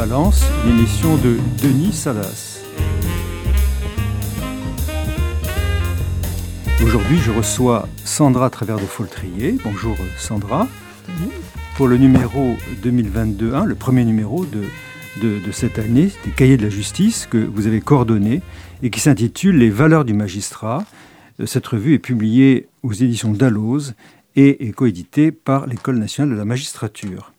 Balance, l'émission de Denis Salas. Aujourd'hui, je reçois Sandra Travers de Foltrier. Bonjour Sandra. Pour le numéro 2022 le premier numéro de, de, cette année, des cahiers de la justice que vous avez coordonné et qui s'intitule Les valeurs du magistrat. Euh, cette revue est publiée aux éditions Dalloz et est coéditée par l'École nationale de la magistrature.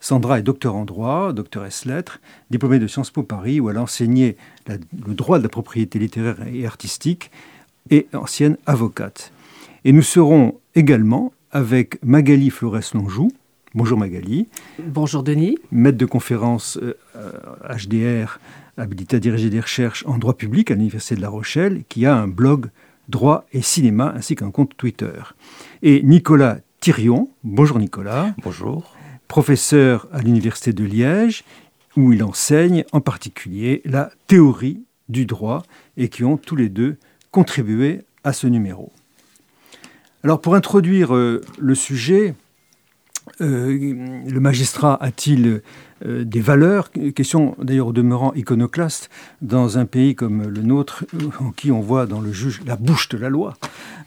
Sandra est docteur en droit, doctoresse lettres, diplômée de Sciences Po Paris, où elle a enseigné le droit de la propriété littéraire et artistique, et ancienne avocate. Et nous serons également avec Magali Flores-Lonjou. Bonjour Magali. Bonjour Denis. Maître de conférence HDR, euh, habilité à diriger des recherches en droit public à l'Université de La Rochelle, qui a un blog droit et cinéma ainsi qu'un compte Twitter. Et Nicolas Thirion. Bonjour Nicolas. Bonjour professeur à l'Université de Liège, où il enseigne en particulier la théorie du droit et qui ont tous les deux contribué à ce numéro. Alors pour introduire euh, le sujet, euh, le magistrat a-t-il euh, des valeurs, question d'ailleurs au demeurant iconoclaste, dans un pays comme le nôtre, en qui on voit dans le juge la bouche de la loi,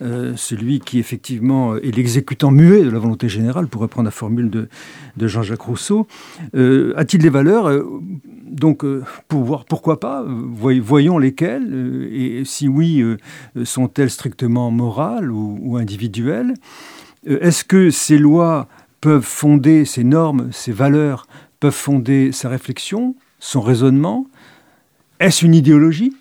euh, celui qui effectivement est l'exécutant muet de la volonté générale, pour reprendre la formule de, Jean-Jacques Rousseau. Euh, a-t-il des valeurs Donc, pour voir pourquoi pas, voyons lesquelles, et si oui, sont-elles strictement morales ou individuelles? Est-ce que ces lois peuvent fonder, ces normes, ces valeurs, peuvent fonder sa réflexion, son raisonnement. Est-ce une idéologie?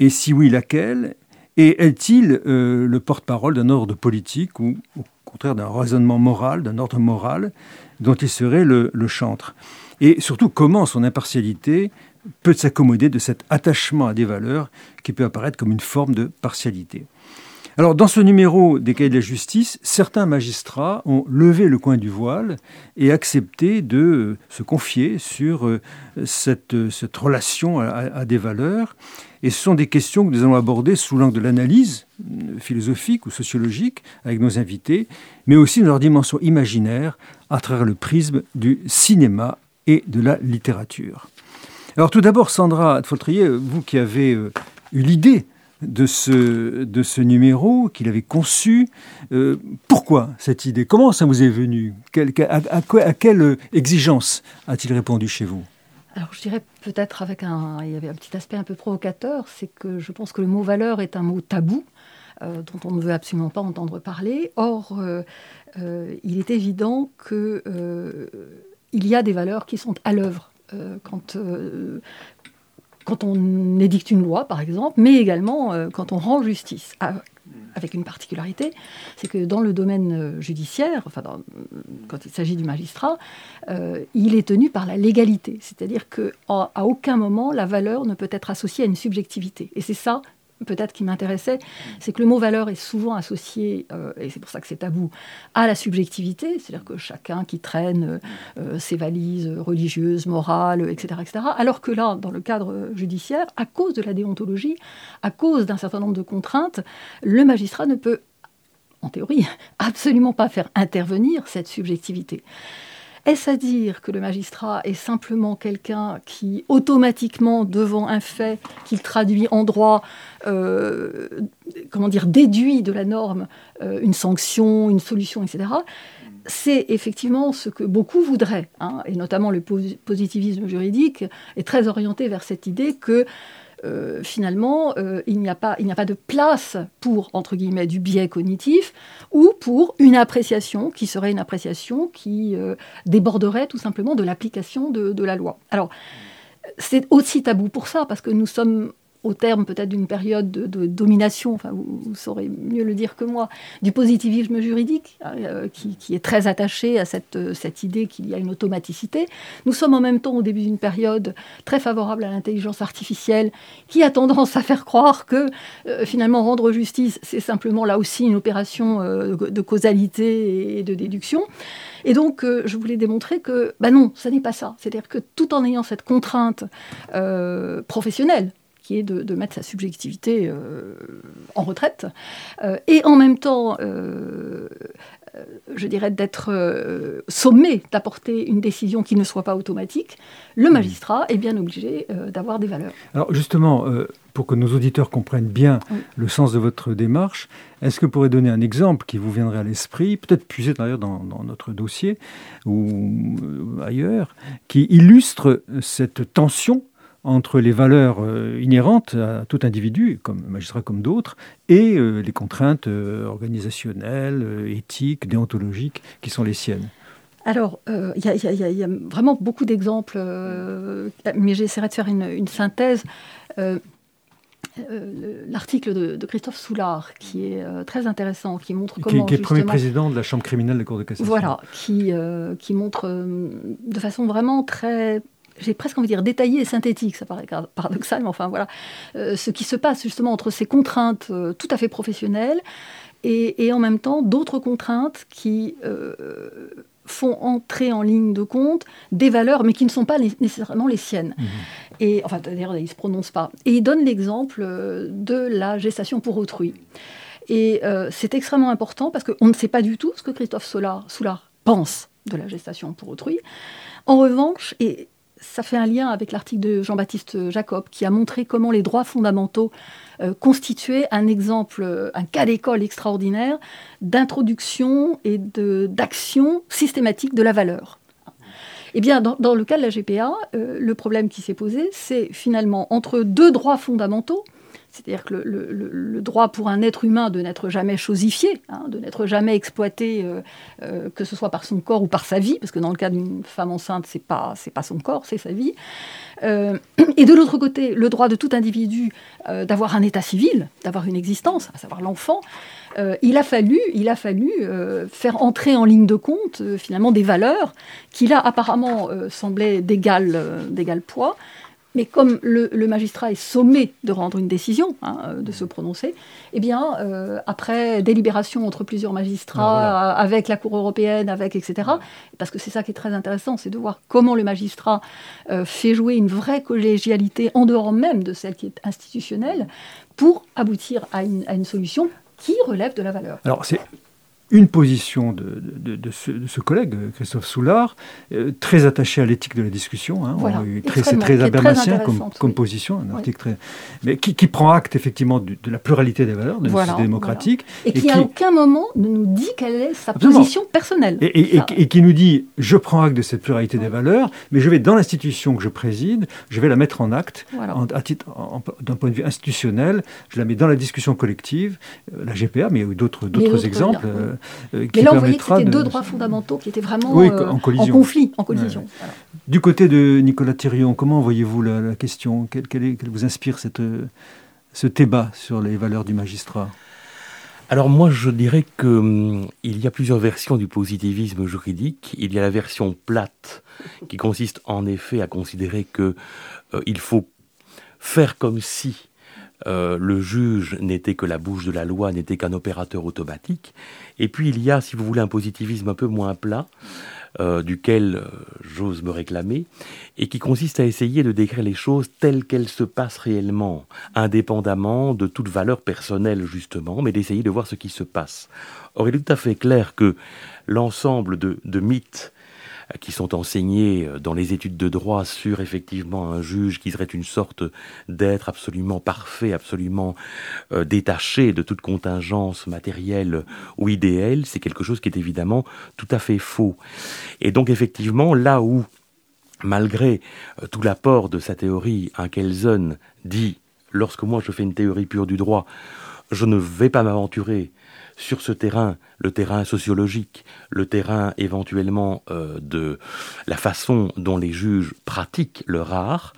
Et si oui, laquelle? Et est-il euh, le porte-parole d'un ordre politique ou au contraire d'un raisonnement moral, d'un ordre moral dont il serait le, le chantre? Et surtout, comment son impartialité peut s'accommoder de cet attachement à des valeurs qui peut apparaître comme une forme de partialité? Alors, dans ce numéro des cahiers de la justice, certains magistrats ont levé le coin du voile et accepté de se confier sur euh, cette, cette relation à, des valeurs. Et ce sont des questions que nous allons aborder sous l'angle de l'analyse euh, philosophique ou sociologique avec nos invités, mais aussi dans leur dimension imaginaire à travers le prisme du cinéma et de la littérature. Alors tout d'abord, Sandra Foltrier, vous qui avez euh, eu l'idée de ce, numéro qu'il avait conçu. Euh, pourquoi cette idée? Comment ça vous est venu? À, quelle exigence a-t-il répondu chez vous? Alors je dirais peut-être avec un, il y avait un petit aspect un peu provocateur, c'est que je pense que le mot valeur est un mot tabou euh, dont on ne veut absolument pas entendre parler. Or, euh, il est évident que il y a des valeurs qui sont à l'œuvre quand, quand on édicte une loi, par exemple, mais également euh, quand on rend justice. Avec une particularité, c'est que dans le domaine euh, judiciaire, enfin quand il s'agit du magistrat, euh, il est tenu par la légalité, c'est-à-dire qu'à aucun moment la valeur ne peut être associée à une subjectivité. Et c'est ça peut-être qui m'intéressait, c'est que le mot valeur est souvent associé, euh, et c'est pour ça que c'est tabou, à la subjectivité, c'est-à-dire que chacun qui traîne euh, ses valises religieuses, morales, etc., etc., alors que là, dans le cadre judiciaire, à cause de la déontologie, à cause d'un certain nombre de contraintes, le magistrat ne peut, en théorie, absolument pas faire intervenir cette subjectivité. Est-ce à dire que le magistrat est simplement quelqu'un qui, automatiquement, devant un fait qu'il traduit en droit, euh, comment dire, déduit de la norme euh, une sanction, une solution, etc. C'est effectivement ce que beaucoup voudraient, hein, et notamment le positivisme juridique est très orienté vers cette idée que euh, finalement, euh, il n'y a, pas, de place pour, entre guillemets, du biais cognitif ou pour une appréciation qui serait une appréciation qui euh, déborderait tout simplement de l'application de, de, la loi. Alors, c'est aussi tabou pour ça, parce que nous sommes au terme peut-être d'une période de, domination, enfin vous, saurez mieux le dire que moi, du positivisme juridique, hein, euh, qui, est très attaché à cette, euh, cette idée qu'il y a une automaticité. Nous sommes en même temps au début d'une période très favorable à l'intelligence artificielle, qui a tendance à faire croire que euh, finalement rendre justice, c'est simplement là aussi une opération de, causalité et de déduction. Et donc, je voulais démontrer que, ben non, ce n'est pas ça. C'est-à-dire que tout en ayant cette contrainte professionnelle, qui est de, mettre sa subjectivité euh, en retraite. Euh, et en même temps, euh, je dirais, d'être sommé d'apporter une décision qui ne soit pas automatique, le magistrat est bien obligé d'avoir des valeurs. Alors justement, pour que nos auditeurs comprennent bien le sens de votre démarche, est-ce que vous pourrez donner un exemple qui vous viendrait à l'esprit, peut-être puisé d'ailleurs dans, dans, notre dossier ou ailleurs, qui illustre cette tension entre les valeurs euh, inhérentes à tout individu, comme magistrat comme d'autres, et euh, les contraintes euh, organisationnelles, éthiques, déontologiques qui sont les siennes alors, il y, a vraiment beaucoup d'exemples, mais j'essaierai de faire une, synthèse. L'article de, Christophe Soulard, qui est très intéressant, qui montre comment. Qui, qui est premier président de la Chambre criminelle de la Cour de cassation. Voilà, qui, qui montre de façon vraiment très j'ai presque envie de dire détaillé et synthétique, ça paraît paradoxal, mais enfin voilà, euh, ce qui se passe justement entre ces contraintes euh, tout à fait professionnelles et, en même temps d'autres contraintes qui euh, font entrer en ligne de compte des valeurs, mais qui ne sont pas nécessairement les siennes. Mmh. Et enfin, d'ailleurs, ils ne se prononcent pas. Et il donne l'exemple de la gestation pour autrui. Et c'est extrêmement important parce qu'on ne sait pas du tout ce que Christophe Soulard, Soulard pense de la gestation pour autrui. En revanche, et ça fait un lien avec l'article de Jean-Baptiste Jacob qui a montré comment les droits fondamentaux euh, constituaient un exemple, un cas d'école extraordinaire d'introduction et d'action systématique de la valeur. Eh bien, dans, le cas de la GPA, euh, le problème qui s'est posé, c'est finalement entre deux droits fondamentaux, c'est-à-dire que le, droit pour un être humain de n'être jamais chosifié, hein, de n'être jamais exploité, euh, euh, que ce soit par son corps ou par sa vie, parce que dans le cas d'une femme enceinte, c'est pas pas son corps, c'est sa vie. Euh, et de l'autre côté, le droit de tout individu d'avoir un état civil, d'avoir une existence, à savoir l'enfant. il a fallu, il a fallu faire entrer en ligne de compte finalement des valeurs qui là apparemment semblaient d'égal poids, mais comme le, magistrat est sommé de rendre une décision, hein, euh, de se prononcer, eh bien, euh, après délibération entre plusieurs magistrats, ben avec la Cour européenne, avec etc., parce que c'est ça qui est très intéressant, c'est de voir comment le magistrat euh, fait jouer une vraie collégialité en dehors même de celle qui est institutionnelle, pour aboutir à une, à une solution qui relève de la valeur. Alors, c'est une position de, de, ce, collègue, Christophe Soulard, euh, très attaché à l'éthique de la discussion. Hein, très, c'est très habermasien comme, position, un article très, mais qui, prend acte effectivement de, la pluralité des valeurs de la société démocratique. Et, qui, à aucun moment ne nous dit quelle est sa position personnelle. Et, qui nous dit, je prends acte de cette pluralité des valeurs, mais je vais dans l'institution que je préside, je vais la mettre en acte, à titre, d'un point de vue institutionnel, je la mets dans la discussion collective, euh, la GPA, mais il y a eu d'autres, d'autres exemples. Euh, Mais là, on voyait que c'était deux droits fondamentaux qui étaient vraiment euh, en, conflit, en collision. Du côté de Nicolas Thirion, comment voyez-vous la, question? Quelle, vous inspire cette, ce débat sur les valeurs du magistrat? Alors moi je dirais qu'il hum, y a plusieurs versions du positivisme juridique. Il y a la version plate qui consiste en effet à considérer qu'il euh, faut faire comme si euh, le juge n'était que la bouche de la loi, n'était qu'un opérateur automatique. Et puis il y a, si vous voulez, un positivisme un peu moins plat, euh, duquel euh, j'ose me réclamer, et qui consiste à essayer de décrire les choses telles qu'elles se passent réellement, indépendamment de toute valeur personnelle justement, mais d'essayer de voir ce qui se passe. Or, il est tout à fait clair que l'ensemble de mythes qui sont enseignés euh, dans les études de droit sur effectivement un juge qui serait une sorte d'être absolument parfait, absolument euh, détaché de toute contingence matérielle ou idéale, c'est quelque chose qui est évidemment tout à fait faux. Et donc effectivement, là où, malgré euh, tout l'apport de sa théorie, un Kelsen dit, lorsque moi je fais une théorie pure du droit, je ne vais pas m'aventurer sur ce terrain, le terrain sociologique, le terrain éventuellement euh, de la façon dont les juges pratiquent leur art,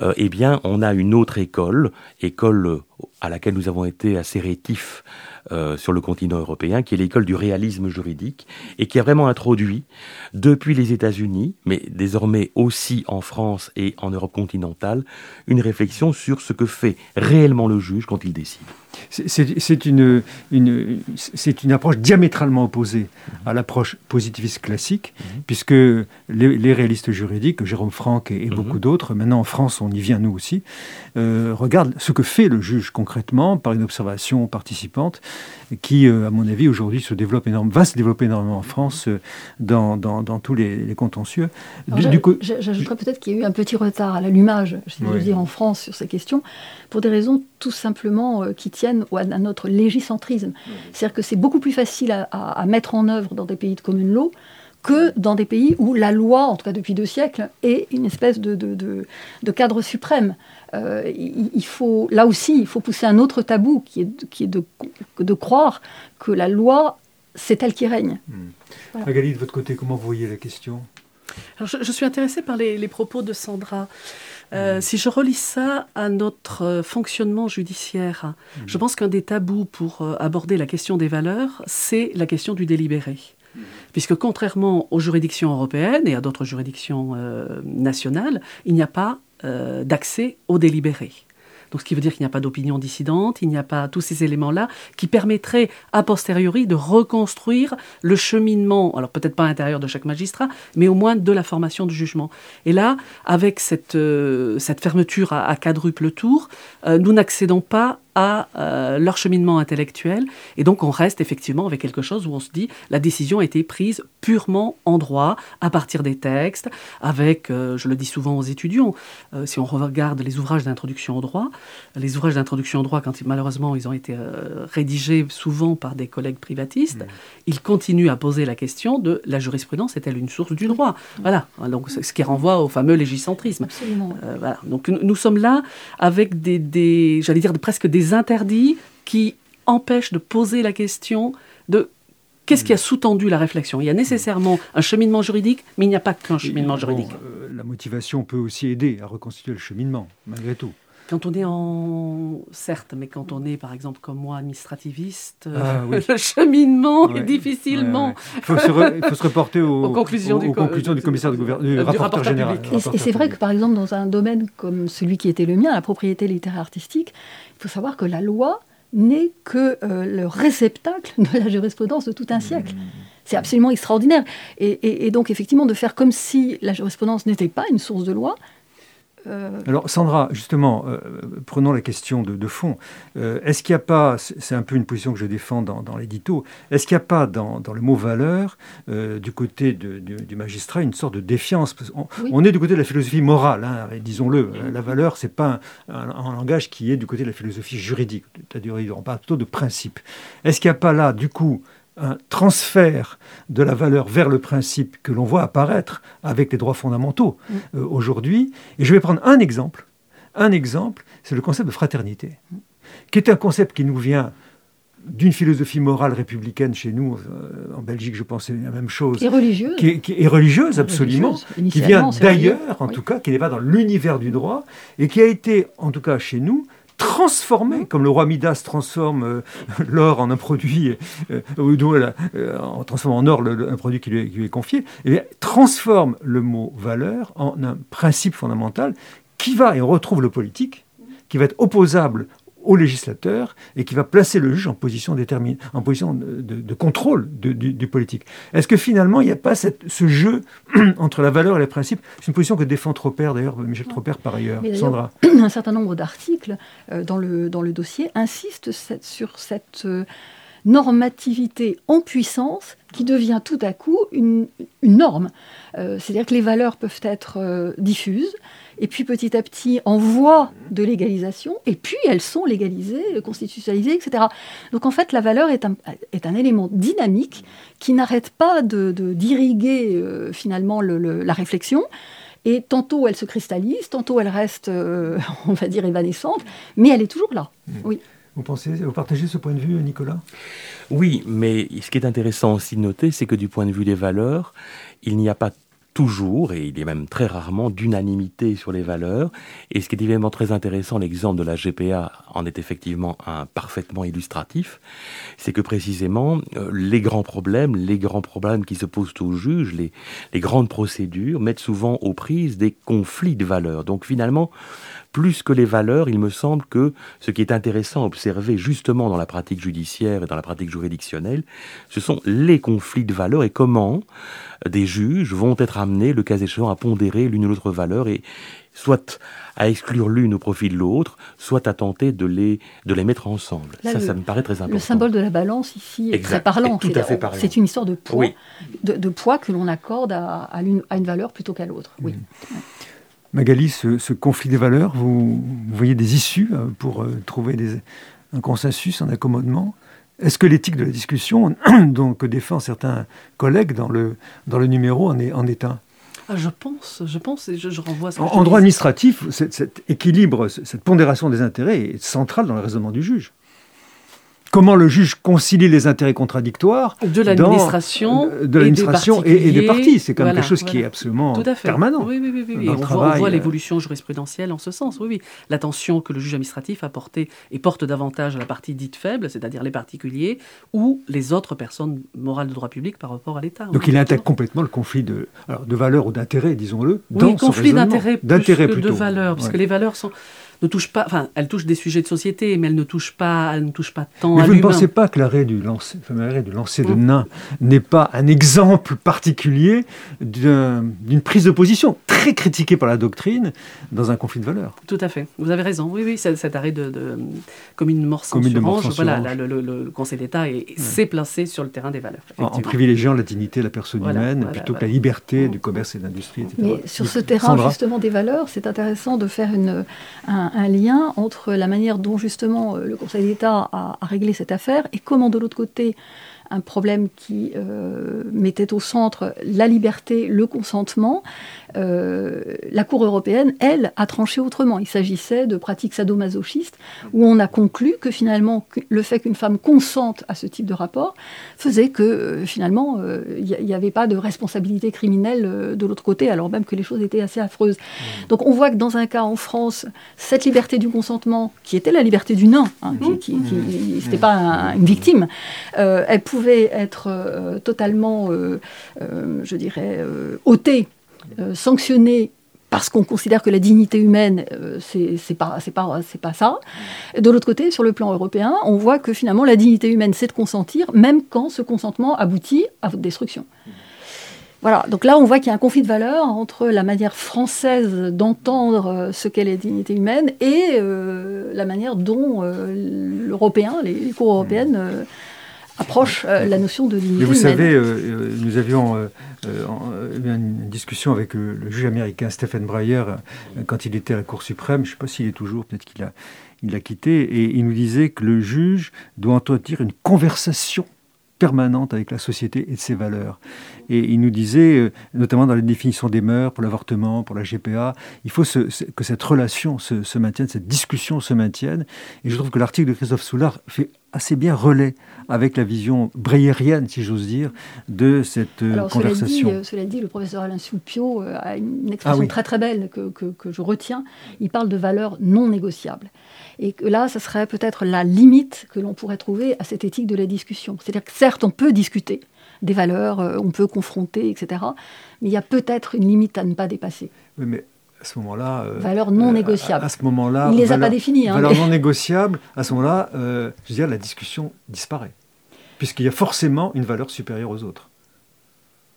euh, eh bien, on a une autre école, école à laquelle nous avons été assez rétifs euh, sur le continent européen, qui est l'école du réalisme juridique, et qui a vraiment introduit, depuis les États-Unis, mais désormais aussi en France et en Europe continentale, une réflexion sur ce que fait réellement le juge quand il décide. C'est une, une, une, approche diamétralement opposée à l'approche positiviste classique, mhm. puisque les, réalistes juridiques, Jérôme Franck et, mhm. beaucoup d'autres, maintenant en France on y vient nous aussi, euh, regardent ce que fait le juge concrètement par une observation participante qui, euh, à mon avis, aujourd'hui se développe énormément, va se développer énormément en France euh, dans, dans, dans, tous les, contentieux. J'ajouterais peut-être qu'il y a eu un petit retard à l'allumage, je veux dire, en France sur ces questions, pour des raisons tout simplement euh, qui tiennent à, notre légicentrisme. C'est-à-dire que c'est beaucoup plus facile à, à, mettre en œuvre dans des pays de commune law que dans des pays où la loi, en tout cas depuis deux siècles, est une espèce de, de, de, cadre suprême. Euh, il, faut, là aussi, il faut pousser un autre tabou qui est, qui est de, croire que la loi, c'est elle qui règne. Hmm. Magali, de votre côté, comment vous voyez la question? Je, suis intéressée par les, les propos de Sandra. Euh, hmm. Si je relis ça à notre euh, fonctionnement judiciaire, je pense qu'un des tabous pour aborder la question des valeurs, c'est la question du délibéré puisque contrairement aux juridictions européennes et à d'autres juridictions euh, nationales, il n'y a pas euh, d'accès au délibéré. Donc, ce qui veut dire qu'il n'y a pas d'opinion dissidente, il n'y a pas tous ces éléments-là qui permettraient a posteriori de reconstruire le cheminement, alors peut-être pas à l'intérieur de chaque magistrat, mais au moins de la formation du jugement. Et là, avec cette, euh, cette fermeture à, quadruple tour, nous n'accédons pas à euh, leur cheminement intellectuel. Et donc on reste effectivement avec quelque chose où on se dit la décision a été prise purement en droit, à partir des textes, avec, euh, je le dis souvent aux étudiants, euh, si on regarde les ouvrages d'introduction au droit, les ouvrages d'introduction au droit, quand malheureusement ils ont été rédigés souvent par des collègues privatistes, ils continuent à poser la question de la jurisprudence est-elle une source du droit? Voilà, donc ce qui renvoie au fameux légicentrisme. voilà. Donc nous sommes là avec des, des j'allais dire presque des interdits qui empêchent de poser la question de Qu'est-ce qui a sous-tendu la réflexion Il y a nécessairement un cheminement juridique, mais il n'y a pas qu'un cheminement juridique. Euh, la motivation peut aussi aider à reconstituer le cheminement, malgré tout. Quand on est en... Certes, mais quand on est, par exemple, comme moi, administrativiste, ah le cheminement est difficilement... Il, faut se reporter aux, conclusions, du, commissaire de gouvernement, du, rapporteur général. Et, c'est vrai que, par exemple, dans un domaine comme celui qui était le mien, la propriété littéraire artistique, il faut savoir que la loi n'est que euh, le réceptacle de la jurisprudence de tout un siècle. C'est absolument extraordinaire. et, donc, effectivement, de faire comme si la jurisprudence n'était pas une source de loi, euh, Alors Sandra, justement, euh, prenons la question de, fond. Euh, est-ce qu'il n'y a pas, c'est un peu une position que je défends dans, l'édito, est-ce qu'il n'y a pas dans, le mot valeur, du côté du, magistrat, une sorte de défiance? On, est du côté de la philosophie morale, hein, disons-le. La valeur, c'est pas un, langage qui est du côté de la philosophie juridique. C'est-à-dire, on parle plutôt de principe. Est-ce qu'il n'y a pas là, du coup, un transfert de la valeur vers le principe que l'on voit apparaître avec les droits fondamentaux mm. euh, aujourd'hui. Et je vais prendre un exemple. Un exemple, c'est le concept de fraternité, qui est un concept qui nous vient d'une philosophie morale républicaine chez nous, euh, en Belgique, je pense, c'est la même chose. Et religieuse. Qui est, religieuse, absolument. qui vient d'ailleurs, en tout cas, qui n'est pas dans l'univers du droit, et qui a été, en tout cas chez nous, transformer, comme le roi Midas transforme euh, l'or en un produit, euh, euh, en transformant en or un produit qui lui, est, confié, et transforme le mot valeur en un principe fondamental qui va, et on retrouve le politique, qui va être opposable au législateur et qui va placer le juge en position, en position de, contrôle du, politique. Est-ce que finalement, il n'y a pas ce jeu entre la valeur et les principes? C'est une position que défend Tropper, d'ailleurs, Michel Tropper par ailleurs. Sandra Un certain nombre d'articles euh, dans, le, dans le dossier insistent sur cette euh, normativité en puissance qui devient tout à coup une, norme. Euh, c'est-à-dire que les valeurs peuvent être diffuses, et puis petit à petit en voie de légalisation, et puis elles sont légalisées, constitutionnalisées, etc. Donc en fait, la valeur est un, est un élément dynamique qui n'arrête pas de, d'irriguer euh, finalement la réflexion. Et tantôt elle se cristallise, tantôt elle reste, euh, on va dire, évanescente, mais elle est toujours là. Mmh. Oui. Vous, pensez, vous partagez ce point de vue, Nicolas? Oui, mais ce qui est intéressant aussi de noter, c'est que du point de vue des valeurs, il n'y a pas toujours, et il est même très rarement, d'unanimité sur les valeurs. Et ce qui est évidemment très intéressant, l'exemple de la GPA en est effectivement un parfaitement illustratif, c'est que précisément euh, les grands problèmes, les grands problèmes qui se posent aux juges, les, les grandes procédures mettent souvent aux prises des conflits de valeurs. Donc finalement, plus que les valeurs, il me semble que ce qui est intéressant à observer justement dans la pratique judiciaire et dans la pratique juridictionnelle, ce sont les conflits de valeurs et comment des juges vont être amenés, le cas échéant, à pondérer l'une ou l'autre valeur et soit à exclure l'une au profit de l'autre, soit à tenter de les, de les mettre ensemble. ça, ça me paraît très important. Le symbole de la balance ici est très parlant. C'est une histoire de poids, de, poids que l'on accorde à, une, valeur plutôt qu'à l'autre. Oui. Mmh. Magali, ce, conflit des valeurs, vous, voyez des issues euh, pour euh, trouver un consensus, un accommodement. Est-ce que l'éthique de la discussion, dont, que défendent certains collègues dans le, dans le numéro, en est, en est un? Ah, je pense, je pense, et je, renvoie à En, droit administratif, cet équilibre, cette pondération des intérêts est centrale dans le raisonnement du juge comment le juge concilie les intérêts contradictoires de l'administration, de l'administration et, des partis. C'est quand même quelque chose qui est absolument permanent. Oui, oui, oui. On, voit, euh, l'évolution jurisprudentielle en ce sens. Oui, oui. L'attention que le juge administratif a portée et porte davantage à la partie dite faible, c'est-à-dire les particuliers ou les autres personnes morales de droit public par rapport à l'État. Donc il intègre complètement le conflit de, de valeur ou d'intérêt, disons-le, dans oui, conflit d'intérêt plus que de valeur, parce que les valeurs sont ne touche pas, enfin, elle touche des sujets de société, mais elle ne touche pas, elle ne touche pas tant mais vous ne pensez pas que l'arrêt du lancer, du lancer de nain n'est pas un exemple particulier d'une prise de position très critiquée par la doctrine dans un conflit de valeurs? Tout à fait. Vous avez raison. Oui, oui, cet arrêt de, comme une mort sans voilà, le, Conseil d'État s'est placé sur le terrain des valeurs. En, privilégiant la dignité de la personne humaine plutôt que la liberté du commerce et de l'industrie, etc. Mais sur ce terrain justement des valeurs, c'est intéressant de faire une, un, un, lien entre la manière dont justement euh, le Conseil d'État a, réglé cette affaire et comment de l'autre côté un problème qui euh, mettait au centre la liberté, le consentement. Euh, la Cour européenne, elle, a tranché autrement. Il s'agissait de pratiques sadomasochistes où on a conclu que finalement le fait qu'une femme consente à ce type de rapport faisait que euh, finalement il n'y avait pas de responsabilité criminelle de l'autre côté, alors même que les choses étaient assez affreuses. Mmh. Donc on voit que dans un cas en France, cette liberté du consentement, qui était la liberté du nain, hein, qui, n'était mmh. pas une victime, elle pouvait être euh, totalement, euh, euh, je dirais, sanctionné parce qu'on considère que la dignité humaine, c'est pas, c'est pas, c'est pas ça. De l'autre côté, sur le plan européen, on voit que finalement la dignité humaine, c'est de consentir, même quand ce consentement aboutit à votre destruction. Voilà, donc là on voit qu'il y a un conflit de valeurs entre la manière française d'entendre ce qu'est la dignité humaine et la manière dont l'Européen, les, les, cours européennes approche euh, la notion de dignité. Mais vous savez, euh, euh, nous avions une discussion avec le juge américain Stephen Breyer quand il était à la Cour suprême. Je ne sais pas s'il est toujours, peut-être qu'il a, il l'a quitté, et il nous disait que le juge doit entretenir une conversation permanente avec la société et ses valeurs. Et il nous disait, notamment dans la définition des mœurs, pour l'avortement, pour la GPA, il faut que cette relation se, se, maintienne, cette discussion se maintienne. Et je trouve que l'article de Christophe Soulard fait assez bien relais avec la vision breyérienne, si j'ose dire, de cette euh, conversation. Cela dit, cela dit, le professeur Alain Soupio euh, a une expression ah très très belle que, que, je retiens. Il parle de valeurs non négociables. Et que là, ce serait peut-être la limite que l'on pourrait trouver à cette éthique de la discussion. C'est-à-dire que certes, on peut discuter des valeurs, euh, on peut confronter, etc. Mais il y a peut-être une limite à ne pas dépasser. Oui, mais à ce moment-là. Euh, valeur non négociable. À, ce moment-là. Il ne les a pas définies. Hein, valeur non négociable, à ce moment-là, euh, je veux dire, la discussion disparaît. Puisqu'il y a forcément une valeur supérieure aux autres.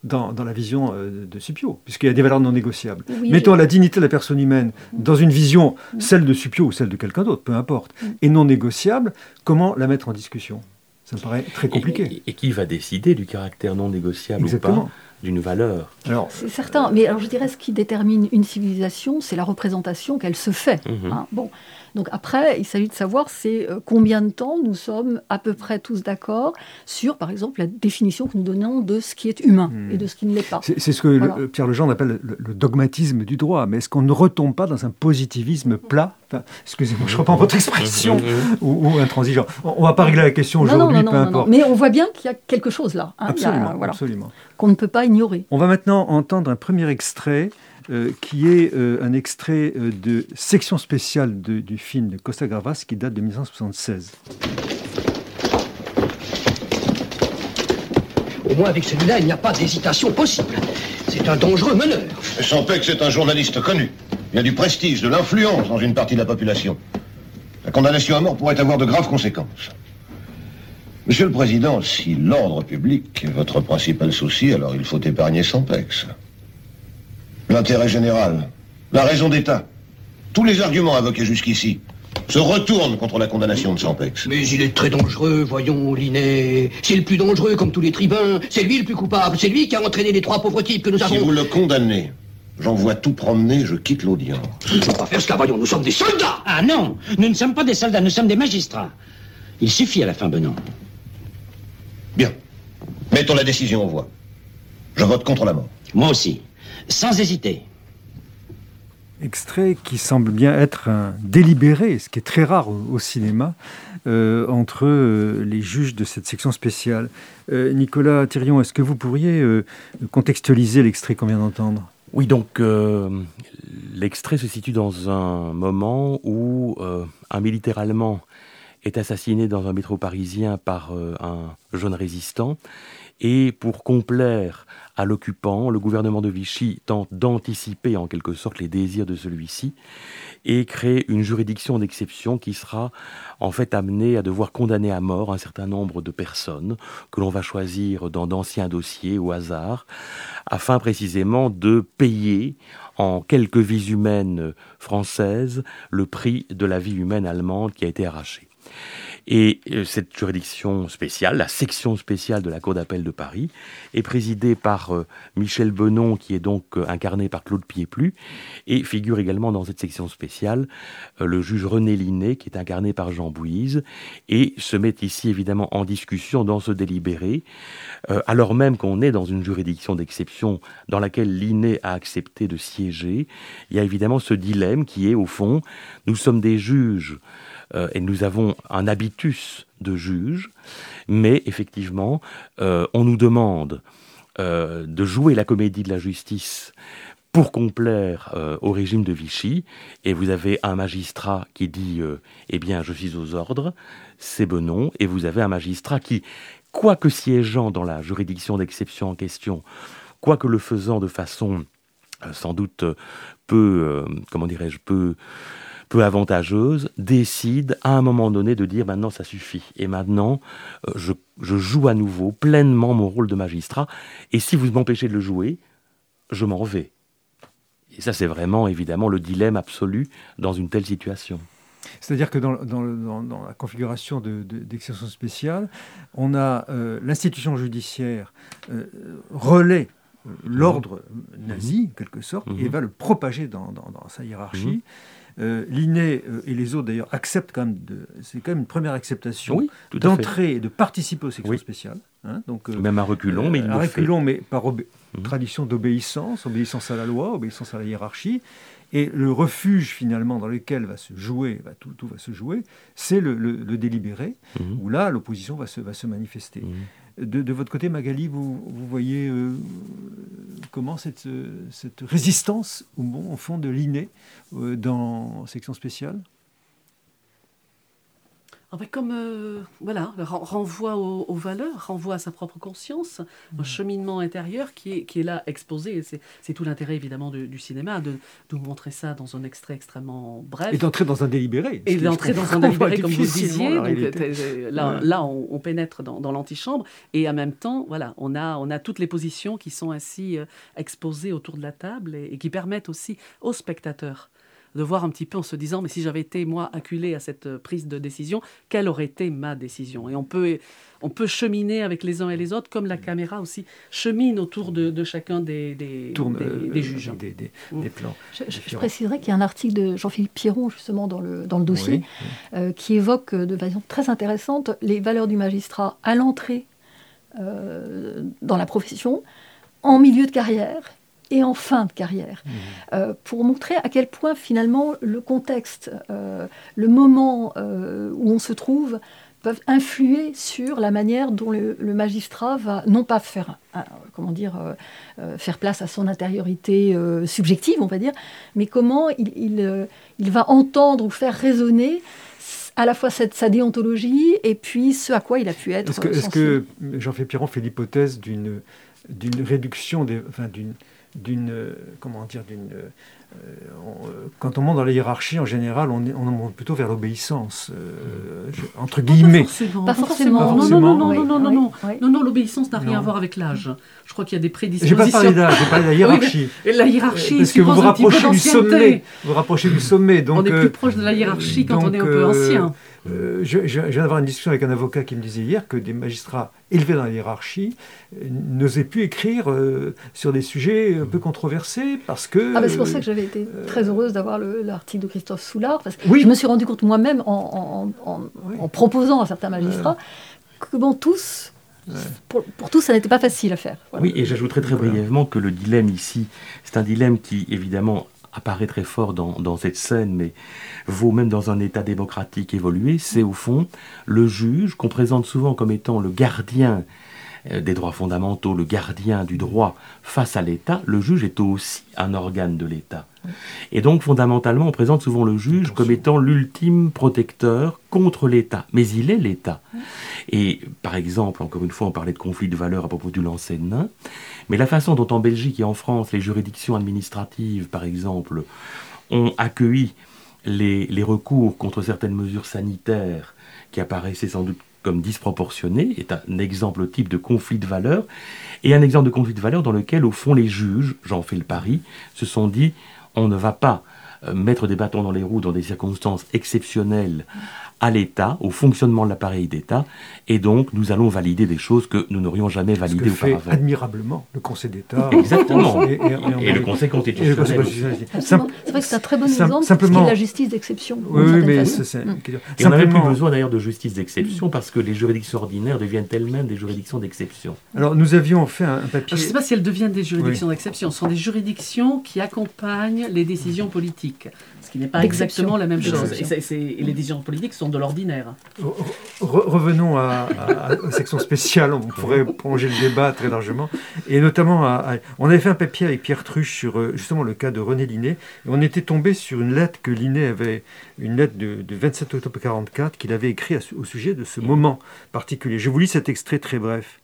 Dans, dans la vision euh, de Supio, puisqu'il y a des valeurs non négociables. Mettons la dignité de la personne humaine dans une vision, celle de Supio ou celle de quelqu'un d'autre, peu importe, mm. et non négociable, comment la mettre en discussion? Ça me paraît très compliqué. Et, qui va décider du caractère non négociable ou pas? D'une valeur. c'est certain, mais alors je dirais ce qui détermine une civilisation, c'est la représentation qu'elle se fait. Mhm. Hein. Bon, donc après, il s'agit de savoir c'est euh, combien de temps nous sommes à peu près tous d'accord sur, par exemple, la définition que nous donnons de ce qui est humain et de ce qui ne l'est pas. C'est ce que Pierre Legendre appelle le, dogmatisme du droit. Mais est-ce qu'on ne retombe pas dans un positivisme plat? Excusez-moi, je reprends votre expression, ou, intransigeant. On ne va pas régler la question aujourd'hui, peu importe. Mais on voit bien qu'il y a quelque chose là. Hein. absolument, absolument. Qu'on ne peut pas ignorer. On va maintenant entendre un premier extrait euh, qui est euh, un extrait euh, de section spéciale du film de Costa Gravas qui date de 1976. Au moins avec celui-là, il n'y a pas d'hésitation possible. C'est un dangereux meneur. Sans que c'est un journaliste connu. Il y a du prestige, de l'influence dans une partie de la population. La condamnation à mort pourrait avoir de graves conséquences. Monsieur le Président, si l'ordre public est votre principal souci, alors il faut épargner Sampex. L'intérêt général, la raison d'État, tous les arguments invoqués jusqu'ici se retournent contre la condamnation de Sampex. Mais il est très dangereux, voyons, Linet. C'est le plus dangereux, comme tous les tribuns. C'est lui le plus coupable. C'est lui qui a entraîné les trois pauvres types que nous avons... Si vous le condamnez, j'envoie tout promener, je quitte l'audience. Il ne faut pas faire cela, voyons, nous sommes des soldats Ah non, nous ne sommes pas des soldats, nous sommes des magistrats. Il suffit à la fin, Benoît. Bien. Mettons la décision en voie. Je vote contre la mort. Moi aussi. Sans hésiter. Extrait qui semble bien être un délibéré, ce qui est très rare au, au cinéma, euh, entre euh, les juges de cette section spéciale. Euh, Nicolas Thirion, est-ce que vous pourriez euh, contextualiser l'extrait qu'on vient d'entendre? Oui, donc euh, l'extrait se situe dans un moment où euh, un militaire allemand est assassiné dans un métro parisien par euh, un jeune résistant. Et pour complaire à l'occupant, le gouvernement de Vichy tente d'anticiper en quelque sorte les désirs de celui-ci et crée une juridiction d'exception qui sera en fait amenée à devoir condamner à mort un certain nombre de personnes que l'on va choisir dans d'anciens dossiers au hasard, afin précisément de payer en quelques vies humaines françaises le prix de la vie humaine allemande qui a été arrachée. Et euh, cette juridiction spéciale, la section spéciale de la Cour d'appel de Paris, est présidée par euh, Michel Benon, qui est donc euh, incarné par Claude Piéplu, et figure également dans cette section spéciale le juge René Linet, qui est incarné par Jean Bouise, et se met ici évidemment en discussion dans ce délibéré, alors même qu'on est dans une juridiction d'exception dans laquelle Linet a accepté de siéger. Il y a évidemment ce dilemme qui est, au fond, nous sommes des juges euh, et nous avons un habitus de juge, mais effectivement, euh, on nous demande euh, de jouer la comédie de la justice pour complaire au régime de Vichy, et vous avez un magistrat qui dit Eh bien, je suis aux ordres, c'est Benon, et vous avez un magistrat qui, quoique siégeant dans la juridiction d'exception en question, quoique le faisant de façon sans doute peu, comment dirais-je, peu, peu avantageuse, décide à un moment donné de dire maintenant ça suffit. Et maintenant, euh, je, je joue à nouveau pleinement mon rôle de magistrat. Et si vous m'empêchez de le jouer, je m'en vais. Et ça, c'est vraiment évidemment le dilemme absolu dans une telle situation. C'est-à-dire que dans, dans le- dans- dans la configuration de- de- d'exception spéciale, on a euh, l'institution judiciaire euh, relaie euh, l'ordre nazi, en quelque sorte, Mhm. et va le propager dans, dans- dans sa hiérarchie. Mhm. Euh, Linné euh, et les autres, d'ailleurs, acceptent quand même, de- c'est quand même une première acceptation Oui, à d'entrer et de participer aux sections Oui. spéciales. hein. donc, euh, Même à reculons, mais il à le fait. reculons, mais par Mhm. tradition d'obéissance, obéissance à la loi, obéissance à la hiérarchie. Et le refuge, finalement, dans lequel va se jouer, va- tout, tout va se jouer, c'est le, le- le délibéré, Mhm. où là, l'opposition va se, va se manifester. Mhm. De, votre côté, Magali, vous, voyez euh, comment cette, euh, résistance, au fond, de l'inné euh, dans section spéciale? Ah ben, comme euh, voilà, le ren- renvoi aux, aux valeurs, renvoi à sa propre conscience, un cheminement intérieur qui est, qui est là exposé. C'est tout l'intérêt évidemment du, du cinéma, de, de nous montrer ça dans un extrait extrêmement bref. Et d'entrer dans un délibéré. Et d'entrer dans un délibéré, comme vous disiez. Donc, euh, euh, là, Ouais. là on, on pénètre dans, dans l'antichambre. Et en même temps, voilà, on a, on a toutes les positions qui sont ainsi exposées autour de la table et, et qui permettent aussi aux spectateurs de voir un petit peu en se disant, mais si j'avais été, moi, acculé à cette euh, prise de décision, quelle aurait été ma décision? Et on peut, on peut cheminer avec les uns et les autres, comme la caméra aussi chemine autour de, de chacun des, des, Tourne, des- euh, des juges. Des, des- Mm. des plans. Je, je- je Différent. préciserai qu'il y a un article de Jean-Philippe Piron, justement, dans le, dans le dossier, Oui, euh, qui évoque de façon très intéressante les valeurs du magistrat à l'entrée euh, dans la profession, en milieu de carrière et en fin de carrière, euh, pour montrer à quel point finalement le contexte, euh, le moment euh, où on se trouve, peuvent influer sur la manière dont le, le magistrat va non pas faire, un- comment dire, euh, faire place à son intériorité euh, subjective, on va dire, mais comment il, il, euh, il va entendre ou faire résonner à la fois cette, sa déontologie et puis ce à quoi il a pu être Est-ce que, est-ce sensible. que Jean-Philippe Piron fait l'hypothèse d'une, d'une réduction, des, enfin d'une, d'une euh, comment dire d'une euh, euh on, euh, quand on monte dans la hiérarchie en général on, on monte plutôt vers l'obéissance euh, mm. entre guillemets. Pas forcément. Pas, forcément. pas forcément, non non non oui. non non. Non oui. non, non l'obéissance n'a rien à voir avec l'âge. Je crois qu'il y a des prédispositions j'ai pas parlé d'âge j'ai parlé de la hiérarchie. oui, la hiérarchie parce que vous rapprochez du sommet. vous rapprochez du sommet donc on est plus proche de la hiérarchie quand on est un peu ancien. Euh, je, je, viens d'avoir une discussion avec un avocat qui me disait hier que des magistrats élevés dans la hiérarchie euh, n'osaient plus écrire euh, sur des sujets un peu controversés parce que. Ah, c'est pour ça que j'avais été très heureuse d'avoir l'article de Christophe Soulard, parce que je me suis rendu compte moi-même en, en, proposant à certains magistrats que, bon, tous. Pour, tous, ça n'était pas facile à faire. Oui, et j'ajouterais très brièvement que le dilemme ici, c'est un dilemme qui, évidemment, apparaît très fort dans, cette scène, mais vaut même dans un État démocratique évolué, c'est au fond le juge qu'on présente souvent comme étant le gardien des droits fondamentaux, le gardien du droit face à l'État, le juge est aussi un organe de l'État. Et donc, fondamentalement, on présente souvent le juge comme étant l'ultime protecteur contre l'État. Mais il est l'État. Et par exemple, encore une fois, on parlait de conflit de valeurs à propos du lancer de nain. Mais la façon dont en Belgique et en France, les juridictions administratives, par exemple, ont accueilli les, les recours contre certaines mesures sanitaires qui apparaissaient sans doute comme disproportionné est un exemple type de conflit de valeurs, et un exemple de conflit de valeurs dans lequel, au fond, les juges, j'en fais le pari, se sont dit on ne va pas mettre des bâtons dans les roues dans des circonstances exceptionnelles à l'État, au fonctionnement de l'appareil d'État, et donc nous allons valider des choses que nous n'aurions jamais validées Ce que auparavant. Fait admirablement le Conseil d'État. Exactement. Et, le Conseil constitutionnel. C'est vrai que c'est un très bon exemple simplement, de la justice d'exception. Oui, mais c'est... Mm. Et on n'avait plus besoin d'ailleurs de justice d'exception parce que les juridictions ordinaires deviennent elles-mêmes des juridictions d'exception. Alors nous avions fait un papier... Je ne sais pas si elles deviennent des juridictions d'exception. Ce sont des juridictions qui accompagnent les décisions politiques ce qui n'est pas exactement la même chose. Et, les décisions politiques sont de l'ordinaire. revenons à, la section spéciale, on pourrait prolonger le débat très largement. Et notamment, à, on avait fait un papier avec Pierre Truche sur euh, justement le cas de René Linné. Et on était tombé sur une lettre que Linné avait, une lettre de, 27 octobre 1944 qu'il avait écrite au sujet de ce moment particulier. Je vous lis cet extrait très bref.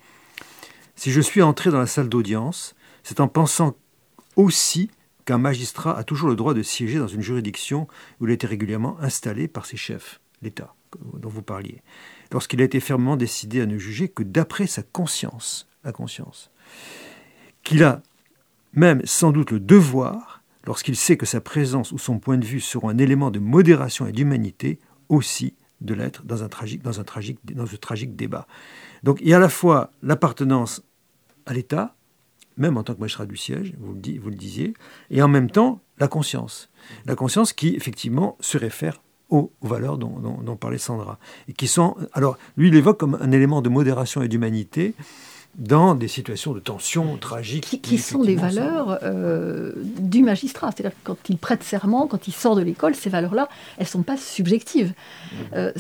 Si je suis entré dans la salle d'audience, c'est en pensant aussi qu'un magistrat a toujours le droit de siéger dans une juridiction où il été régulièrement installé par ses chefs, l'État dont vous parliez, lorsqu'il a été fermement décidé à ne juger que d'après sa conscience, la conscience, qu'il a même sans doute le devoir, lorsqu'il sait que sa présence ou son point de vue seront un élément de modération et d'humanité, aussi de l'être dans un tragique, dans un tragique débat. Donc il y a à la fois l'appartenance à l'État, même en tant que magistrat du siège, vous le, vous le disiez, et en même temps la conscience. La conscience qui, effectivement, se réfère aux, valeurs dont, dont, parlait Sandra. Et qui sont. Alors, lui, il évoque comme un élément de modération et d'humanité dans des situations de tension tragiques. Qui, sont des valeurs euh, du magistrat. C'est-à-dire que quand il prête serment, quand il sort de l'école, ces valeurs-là, elles ne sont pas subjectives. Euh,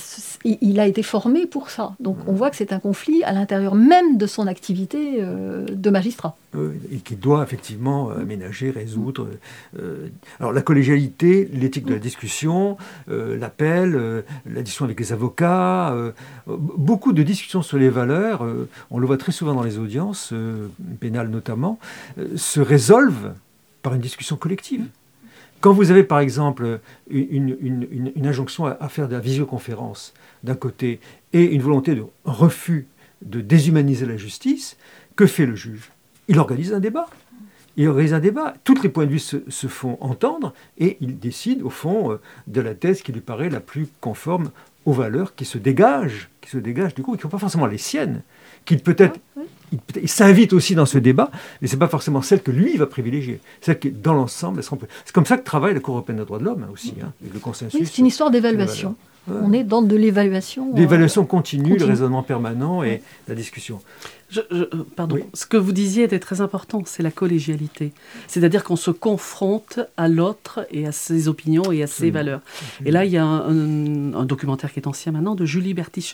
il a été formé pour ça. Donc on voit que c'est un conflit à l'intérieur même de son activité euh, de magistrat. Et qui doit effectivement aménager, résoudre. alors la collégialité, l'éthique de la discussion, l'appel, la discussion avec les avocats, beaucoup de discussions sur les valeurs, on le voit très souvent dans les audiences, euh, pénales notamment, euh, se résolvent par une discussion collective. Quand vous avez par exemple une, injonction à, faire de la visioconférence d'un côté et une volonté de refus de déshumaniser la justice, que fait le juge? Il organise un débat. Il organise un débat. Tous les points de vue se, font entendre et il décide au fond euh, de la thèse qui lui paraît la plus conforme aux valeurs qui se dégagent, qui se dégagent du coup, qui ne sont pas forcément les siennes, qu'il peut-être ah, il, s'invite aussi dans ce débat, mais ce n'est pas forcément celle que lui va privilégier. Celle qui, dans l'ensemble, c'est comme ça que travaille la Cour européenne des droits de l'homme hein, aussi, hein, le consensus. c'est une histoire d'évaluation. On est dans de l'évaluation. L'évaluation continue, continue, le raisonnement permanent et la discussion. Euh, pardon. Ce que vous disiez était très important, c'est la collégialité. C'est-à-dire qu'on se confronte à l'autre et à ses opinions et à ses valeurs. Et là, il y a un, documentaire qui est ancien maintenant de Julie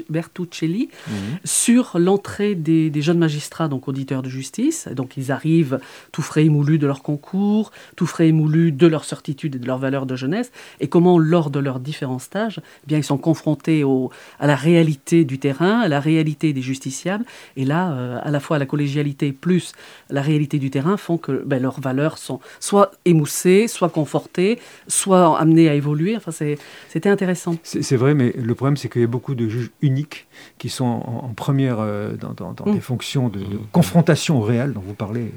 Bertuccelli mhm. sur l'entrée des, jeunes magistrats, donc auditeurs de justice. Donc ils arrivent tout frais et moulus de leur concours, tout frais et moulus de leur certitude et de leurs valeurs de jeunesse, et comment lors de leurs différents stages, eh bien ils sont confrontés au, à la réalité du terrain, à la réalité des justiciables. Et là, euh, à la fois la collégialité plus la réalité du terrain font que ben, leurs valeurs sont soit émoussées, soit confortées, soit amenées à évoluer. Enfin, c'était intéressant. C'est vrai, mais le problème, c'est qu'il y a beaucoup de juges uniques qui sont en, première euh, dans, des mm. fonctions de, de, confrontation au réel, dont vous parlez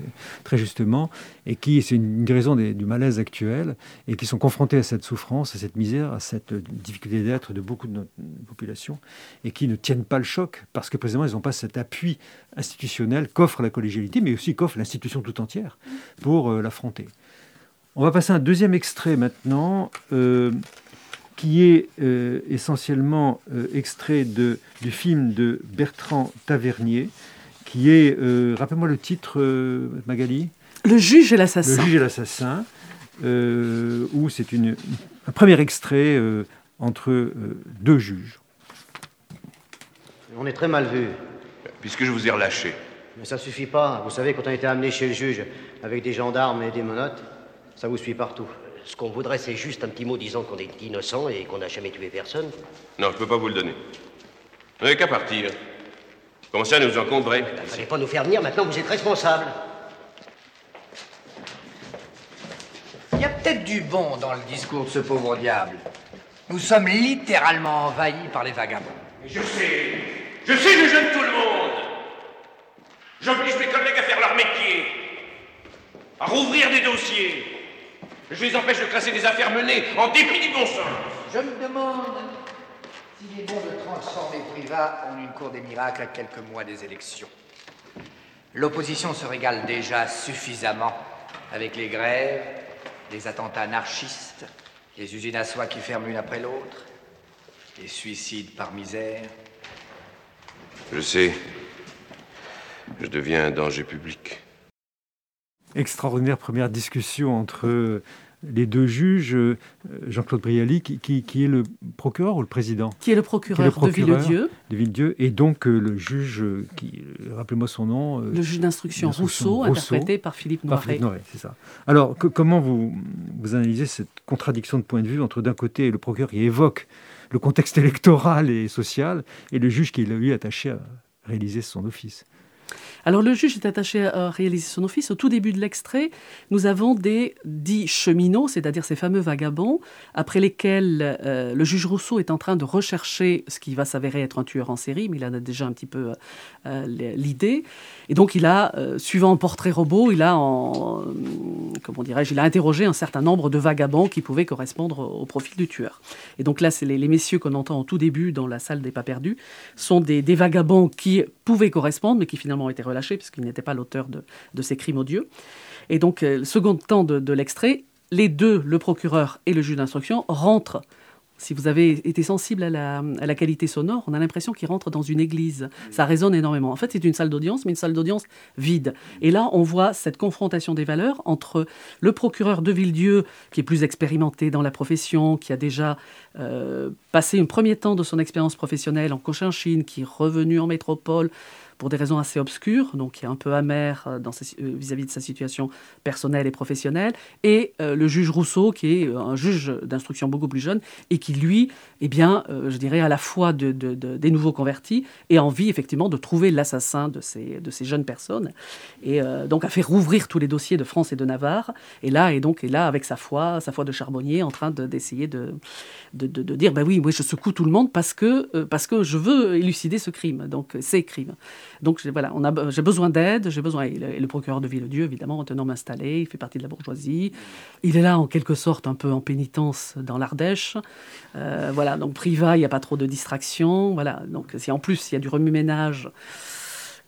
très justement, et qui, c'est une, des raisons du malaise actuel, et qui sont confrontés à cette souffrance, à cette misère, à cette difficulté d'être de beaucoup de notre population, et qui ne tiennent pas le choc, parce que précisément, ils n'ont pas cet appui institutionnel qu'offre la collégialité, mais aussi qu'offre l'institution tout entière pour euh, l'affronter. On va passer à un deuxième extrait maintenant, euh, qui est euh, essentiellement extrait de, du film de Bertrand Tavernier, qui est, rappelez-moi le titre, Magali? Le juge et l'assassin. Le juge et l'assassin, euh, où c'est un premier extrait euh, entre euh, deux juges. On est très mal vu. Puisque je vous ai relâché. Mais ça suffit pas. Vous savez, quand on était amené chez le juge avec des gendarmes et des menottes, ça vous suit partout. Ce qu'on voudrait, c'est juste un petit mot disant qu'on est innocent et qu'on n'a jamais tué personne. Non, je peux pas vous le donner. Vous n'avez qu'à partir. Commencez à nous encombrer. Vous ne fallait pas nous faire venir, maintenant vous êtes responsable. Il y a peut-être du bon dans le discours de ce pauvre diable. Nous sommes littéralement envahis par les vagabonds. Je sais, je sais, je gêne tout le monde. J'oblige mes collègues à faire leur métier, à rouvrir des dossiers. Je les empêche de classer des affaires menées en dépit du bon sens. Je me demande s'il est bon de transformer Privat en une cour des miracles à quelques mois des élections. L'opposition se régale déjà suffisamment avec les grèves, des attentats anarchistes, les usines à soie qui ferment l'une après l'autre, les suicides par misère. Je sais, je deviens un danger public. Extraordinaire première discussion entre les deux juges, euh, Jean-Claude Brialy, qui, est le procureur ou le président? Qui est le procureur, de Villedieu. De Villedieu, et donc euh, le juge, euh, qui, rappelez-moi son nom. le juge d'instruction Rousseau, interprété par Philippe Noiret. c'est ça. Alors, comment vous, vous analysez cette contradiction de point de vue entre d'un côté le procureur qui évoque le contexte électoral et social, et le juge qui est lui attaché à réaliser son office alors le juge est attaché à réaliser son office. Au tout début de l'extrait, nous avons des dix cheminots, c'est-à-dire ces fameux vagabonds, après lesquels euh, le juge Rousseau est en train de rechercher ce qui va s'avérer être un tueur en série, mais il en a déjà un petit peu euh, l'idée. Et donc il a, euh, suivant un portrait robot, il a, en, comment dirais-je, il a interrogé un certain nombre de vagabonds qui pouvaient correspondre au profil du tueur. Et donc là, c'est les, messieurs qu'on entend au tout début dans la salle des pas perdus, sont des vagabonds qui pouvaient correspondre, mais qui finalement ont été relâché puisqu'il n'était pas l'auteur de, ces crimes odieux. Et donc, euh, le second temps de, l'extrait, les deux, le procureur et le juge d'instruction, rentrent si vous avez été sensible à la, qualité sonore, on a l'impression qu'il rentre dans une église. Ça résonne énormément. En fait, c'est une salle d'audience, mais une salle d'audience vide. Et là, on voit cette confrontation des valeurs entre le procureur de Villedieu, qui est plus expérimenté dans la profession, qui a déjà euh, passé un premier temps de son expérience professionnelle en Cochinchine, qui est revenu en métropole, pour des raisons assez obscures, donc qui est un peu amer euh, euh, vis-à-vis de sa situation personnelle et professionnelle, et euh, le juge Rousseau, qui est un juge d'instruction beaucoup plus jeune, et qui, lui, eh bien, je dirais, à la fois de, des nouveaux convertis et envie, effectivement, de trouver l'assassin de ces, de ces jeunes personnes, et donc a fait rouvrir tous les dossiers de France et de Navarre, et là, et donc, est là, avec sa foi, sa foi de charbonnier, en train d'essayer de, de, dire, ben oui, oui, je secoue tout le monde parce que, parce que je veux élucider ce crime, donc ces crimes. Donc voilà, on a, j'ai besoin d'aide, j'ai besoin. Et le, procureur de Villedieu, évidemment, homme installé, il fait partie de la bourgeoisie. Il est là en quelque sorte un peu en pénitence dans l'Ardèche. Euh, voilà, donc privat, il n'y a pas trop de distractions. Voilà, donc si en plus il y a du remue-ménage.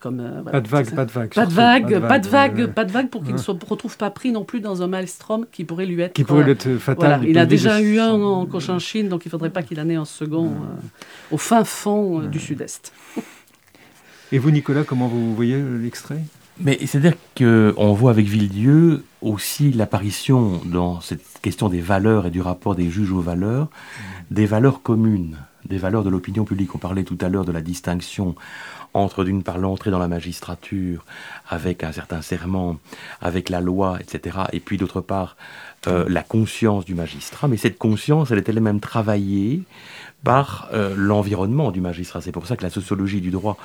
Comme, euh, pas de vague, pas de vague. Pas de vague, pas de vague, pas de vague pour qu'il ne se retrouve pas pris non plus dans un maelstrom qui pourrait lui être. Qui pourrait être fatal. Il a déjà eu un en Cochinchine, donc il ne faudrait pas qu'il en ait un second euh, au fin fond du Sud-Est. Et vous, Nicolas, comment vous voyez l'extrait? Mais c'est-à-dire qu'on voit avec Villedieu aussi l'apparition dans cette question des valeurs et du rapport des juges aux valeurs, des valeurs communes, des valeurs de l'opinion publique. On parlait tout à l'heure de la distinction entre d'une part l'entrée dans la magistrature avec un certain serment, avec la loi, etc., et puis d'autre part euh, la conscience du magistrat. Mais cette conscience, elle est elle-même travaillée par euh, l'environnement du magistrat. C'est pour ça que la sociologie du droit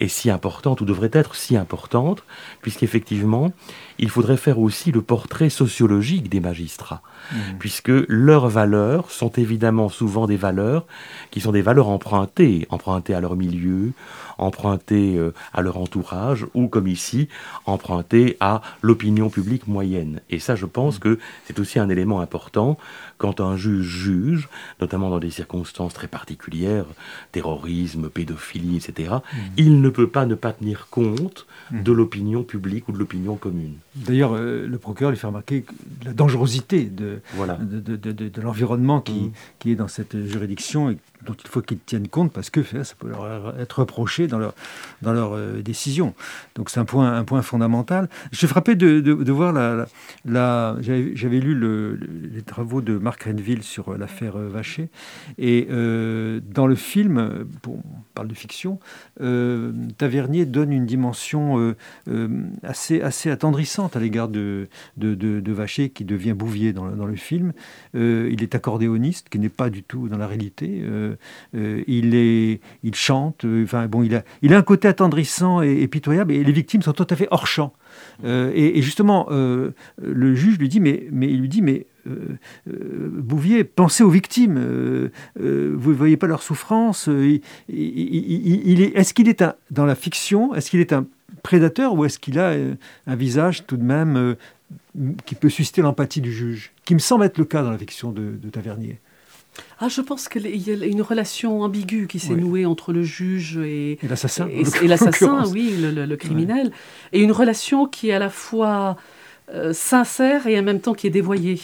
est si importante, ou devrait être si importante, puisqu'effectivement, il faudrait faire aussi le portrait sociologique des magistrats, mmh. puisque leurs valeurs sont évidemment souvent des valeurs qui sont des valeurs empruntées, empruntées à leur milieu, empruntées euh, à leur entourage, ou comme ici, empruntées à l'opinion publique moyenne. Et ça, je pense mmh. que c'est aussi un élément important quand un juge juge, notamment dans des circonstances très particulières, terrorisme, pédophilie, etc., mmh. il ne peut pas ne pas tenir compte de l'opinion publique ou de l'opinion commune. D'ailleurs, euh, le procureur lui fait remarquer la dangerosité de, de, l'environnement qui, mmh. qui, est dans cette juridiction et dont il faut qu'ils tiennent compte parce que ça peut leur être reproché dans leur, dans euh, décision. Donc c'est un point, un point fondamental. Je suis frappé de, de, voir la... J'avais lu les travaux de Marc Renville sur euh, l'affaire euh, Vacher. Et dans le film, on parle de fiction, Tavernier donne une dimension assez, assez attendrissante à l'égard de, de, Vacher qui devient Bouvier dans le film. il est accordéoniste, qui n'est pas du tout dans la réalité. Euh, il, est, il chante, euh, enfin bon, il a, il a un côté attendrissant et, pitoyable, et les victimes sont tout à fait hors champ. Euh, et, justement, le juge lui dit, mais, mais il lui dit, mais Bouvier, pensez aux victimes. vous ne voyez pas leur souffrance. est-ce qu'il est un, dans la fiction Est-ce qu'il est un prédateur ou est-ce qu'il a un visage tout de même qui peut susciter l'empathie du juge Qui me semble être le cas dans la fiction de Tavernier? Ah, je pense qu'il y a une relation ambiguë qui s'est nouée entre le juge et, l'assassin. Et, l'assassin, oui, le, criminel. Et une relation qui est à la fois euh, sincère et en même temps qui est dévoyée.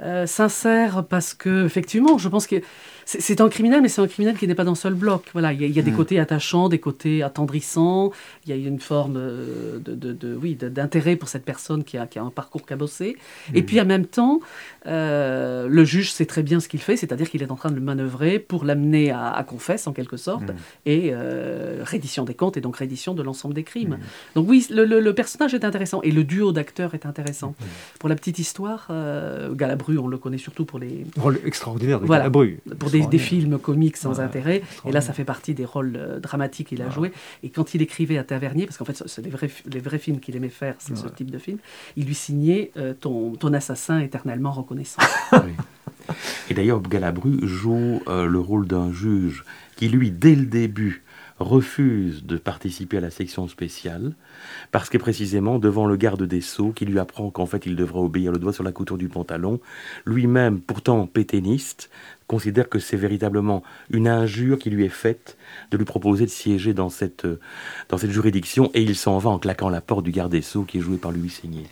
Euh, sincère parce que, effectivement, je pense que c'est un criminel, mais c'est un criminel qui n'est pas dans seul bloc. Voilà, il y a, des mm. côtés attachants, des côtés attendrissants. Il y a une forme euh, de, de, oui, d'intérêt pour cette personne qui a, qui a un parcours cabossé. Et mm. puis en même temps, euh, le juge sait très bien ce qu'il fait, c'est-à-dire qu'il est en train de le manœuvrer pour l'amener à, à, confesse en quelque sorte, mm. et euh, reddition des comptes et donc reddition de l'ensemble des crimes. Donc oui, le, personnage est intéressant et le duo d'acteurs est intéressant. Pour la petite histoire, Galabru, on le connaît surtout pour les rôle extraordinaire de Galabru. Pour des, films comiques sans intérêt. Et là, ça fait partie des rôles euh, dramatiques qu'il a joué. Et quand il écrivait à Tavernier, parce qu'en fait, c'est les vrais, les vrais films qu'il aimait faire, c'est ce type de film, il lui signait euh, ton, ton assassin éternellement reconnaissant. Et d'ailleurs, Galabru joue euh, le rôle d'un juge qui, lui, dès le début, refuse de participer à la section spéciale parce que précisément devant le garde des Sceaux qui lui apprend qu'en fait il devra obéir le doigt sur la couture du pantalon, lui-même pourtant péténiste considère que c'est véritablement une injure qui lui est faite de lui proposer de siéger dans cette, dans cette juridiction et il s'en va en claquant la porte du garde des Sceaux qui est joué par Louis Seigné.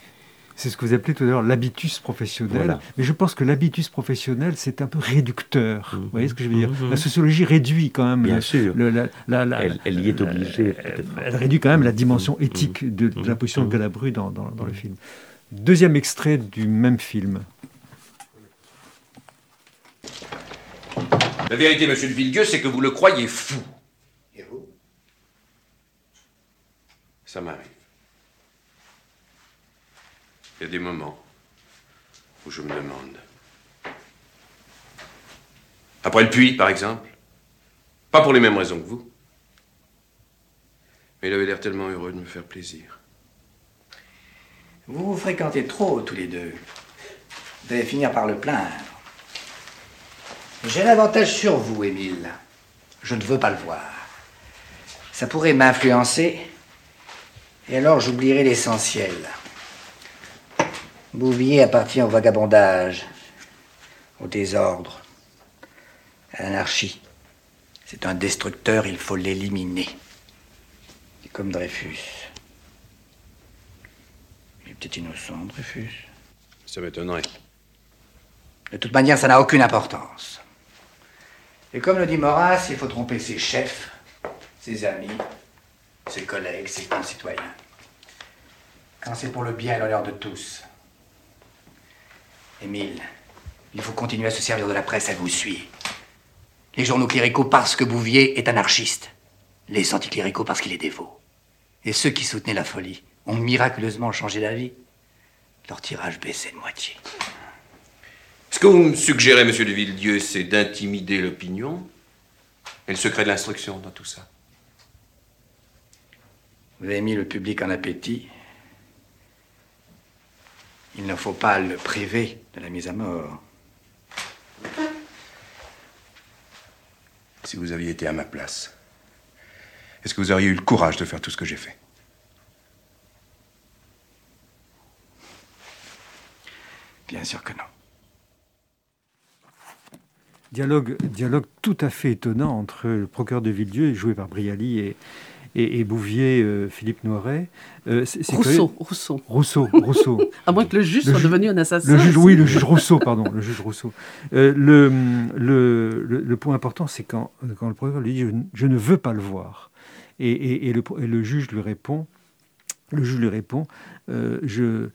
C'est ce que vous appelez tout à l'heure l'habitus professionnel. Mais je pense que l'habitus professionnel, c'est un peu réducteur. Vous voyez ce que je veux dire mmh. La sociologie réduit quand même. Bien sûr. elle, y est obligée. Elle, réduit quand même la dimension mmh. éthique de, la position de Galabru dans, dans, le film. Deuxième extrait du même film. La vérité, monsieur de Villedieu, c'est que vous le croyez fou. Et vous? Ça m'arrive. Il y a des moments où je me demande. Après le puits, par exemple. Pas pour les mêmes raisons que vous. Mais il avait l'air tellement heureux de me faire plaisir. Vous vous fréquentez trop tous les deux. Vous allez finir par le plaindre. J'ai l'avantage sur vous, Émile. Je ne veux pas le voir. Ça pourrait m'influencer. Et alors j'oublierai l'essentiel. Bouvier appartient au vagabondage, au désordre, à l'anarchie. C'est un destructeur, il faut l'éliminer. C'est comme Dreyfus. Il est peut-être innocent, Dreyfus. Ça m'étonnerait. De toute manière, ça n'a aucune importance. Et comme le dit Maurras, il faut tromper ses chefs, ses amis, ses collègues, ses concitoyens. Quand c'est pour le bien et l'honneur de tous. Émile, il faut continuer à se servir de la presse, elle vous suit. Les journaux cléricaux parce que Bouvier est anarchiste. Les anticléricaux parce qu'il est dévot. Et ceux qui soutenaient la folie ont miraculeusement changé d'avis. Leur tirage baissait de moitié. Ce que vous me suggérez, monsieur de Villedieu, c'est d'intimider l'opinion et le secret de l'instruction dans tout ça. Vous avez mis le public en appétit. Il ne faut pas le priver de la mise à mort. Si vous aviez été à ma place, est-ce que vous auriez eu le courage de faire tout ce que j'ai fait? Bien sûr que non. Dialogue, dialogue tout à fait étonnant entre le procureur de Villedieu, joué par Brialy, et, et, Bouvier, euh, Philippe Noiret. Euh, Rousseau, Rousseau. Rousseau. Rousseau. à moins que le juge soit devenu un assassin. Le juge, oui, le juge Rousseau, pardon, le juge Rousseau. Euh, le, le, le, point important, c'est quand, quand le procureur lui dit je, ne veux pas le voir. Et, et, le, le, juge lui répond le juge lui répond je,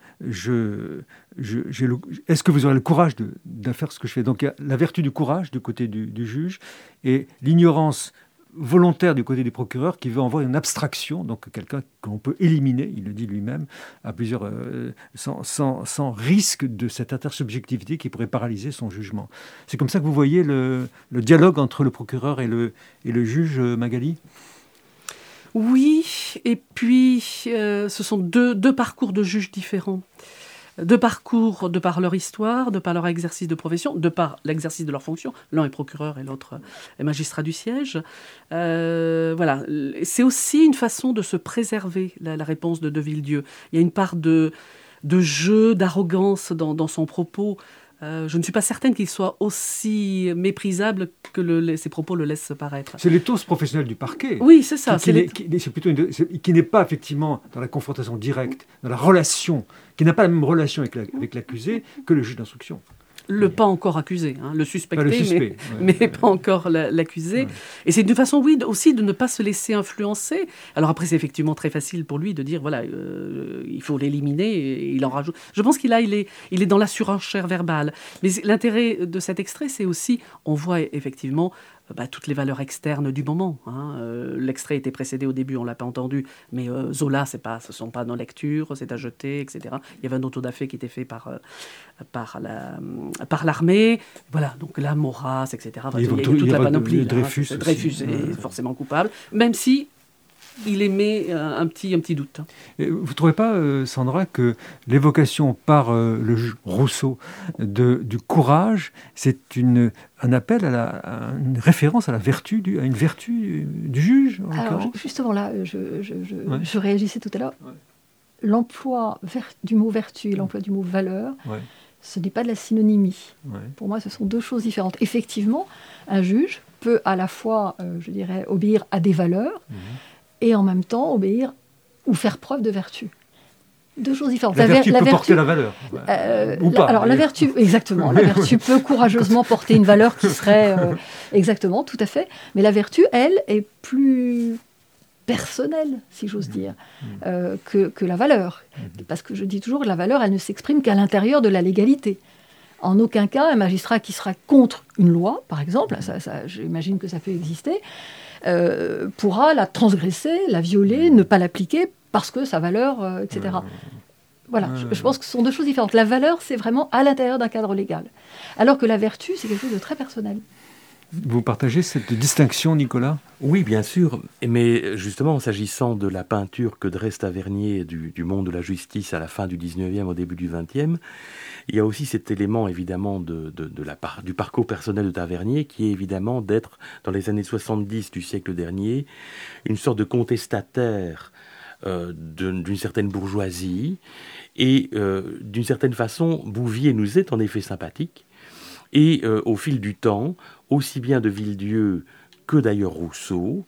Est-ce que vous aurez le courage de, faire ce que je fais? Donc, il y a la vertu du courage du côté du, juge et l'ignorance volontaire du côté du procureur qui veut envoyer une abstraction, donc quelqu'un qu'on peut éliminer, il le dit lui-même, à plusieurs, euh, sans, risque de cette intersubjectivité qui pourrait paralyser son jugement. C'est comme ça que vous voyez le, dialogue entre le procureur et le, et le juge, euh, Magali? Oui, et puis euh, ce sont deux, deux parcours de juges différents de parcours de par leur histoire, de par leur exercice de profession, de par l'exercice de leur fonction. L'un est procureur et l'autre est magistrat du siège. Euh, voilà, c'est aussi une façon de se préserver la, réponse de De Villedieu. Il y a une part de jeu, d'arrogance dans, son propos. Euh, je ne suis pas certaine qu'il soit aussi méprisable que ses propos le laissent paraître. C'est l'éthos professionnel du parquet. Oui, c'est ça. Qui, qui n'est pas effectivement dans la confrontation directe, dans la relation, qui n'a pas la même relation avec l'accusé que le juge d'instruction le pas encore accusé, hein, le suspecté, mais, pas encore l'accusé. Et c'est une façon, oui, aussi de ne pas se laisser influencer. Alors après, c'est effectivement très facile pour lui de dire, voilà, euh, il faut l'éliminer, et il en rajoute. Je pense qu'il a, il est, il est dans la surenchère verbale. Mais l'intérêt de cet extrait, c'est aussi, on voit effectivement bah, toutes les valeurs externes du moment. Hein. Euh, l'extrait était précédé au début, on l'a pas entendu, mais euh, Zola, c'est pas, ce sont pas nos lectures, c'est à jeter, etc. Il y avait un autodafé qui était fait par, euh, par, la, par l'armée. Voilà, donc là, Maurras, etc. il y a, toute la panoplie. Hein. Dreyfus, Dreyfus est forcément coupable, même si il émet un petit, un petit doute. vous ne trouvez pas, euh, Sandra, que l'évocation par euh, le juge Rousseau de, du courage, c'est une, un appel à, la, une référence à la vertu, du, à une vertu du, juge Alors, justement là, je, je, je, réagissais tout à l'heure. L'emploi du mot vertu et l'emploi du mot valeur, ce n'est pas de la synonymie. Pour moi, ce sont deux choses différentes. Effectivement, un juge peut à la fois, euh, je dirais, obéir à des valeurs, mhm et en même temps obéir ou faire preuve de vertu. Deux choses différentes. La, vertu peut porter la valeur. Euh, ou pas, alors la vertu, exactement. la vertu peut courageusement porter une valeur qui serait euh, exactement, tout à fait. Mais la vertu, elle, est plus personnelle, si j'ose dire, mm. euh, que, que, la valeur. Mm. Parce que je dis toujours la valeur, elle ne s'exprime qu'à l'intérieur de la légalité. En aucun cas, un magistrat qui sera contre une loi, par exemple, ça, ça j'imagine que ça peut exister, euh, pourra la transgresser, la violer, ne pas l'appliquer parce que sa valeur, euh, etc. Voilà, je, pense que ce sont deux choses différentes. La valeur, c'est vraiment à l'intérieur d'un cadre légal, alors que la vertu, c'est quelque chose de très personnel. Vous partagez cette distinction, Nicolas? Oui, bien sûr. Mais justement, s'agissant de la peinture que dresse Tavernier du, monde de la justice à la fin du 19e, au début du 20e, il y a aussi cet élément, évidemment, de, du parcours personnel de Tavernier, qui est évidemment d'être, dans les années 70 du siècle dernier, une sorte de contestataire euh, d'une certaine bourgeoisie. Et euh, d'une certaine façon, Bouvier nous est en effet sympathique. Et euh, au fil du temps, aussi bien de Villedieu que d'ailleurs Rousseau,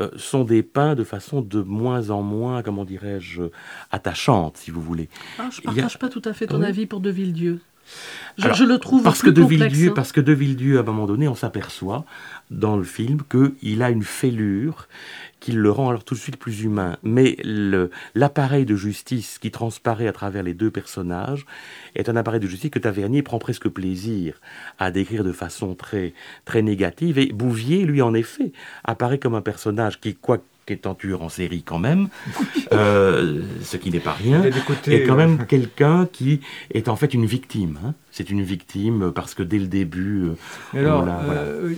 euh, sont dépeints de façon de moins en moins, comment dirais-je, attachante, si vous voulez. Ah, je ne partage pas tout à fait ton avis pour De Villedieu. Je, je, le trouve parce plus que de complexe, Villedieu, hein. Parce que De Villedieu, à un moment donné, on s'aperçoit dans le film qu'il a une fêlure qui le rend alors tout de suite plus humain. Mais l'appareil de justice qui transparaît à travers les deux personnages est un appareil de justice que Tavernier prend presque plaisir à décrire de façon très, très négative. Et Bouvier, lui, en effet, apparaît comme un personnage qui, quoi est un tueur en série quand même, euh, ce qui n'est pas rien, et quand même euh, quelqu'un qui est en fait une victime. hein. C'est une victime parce que dès le début, euh, alors, voilà. euh,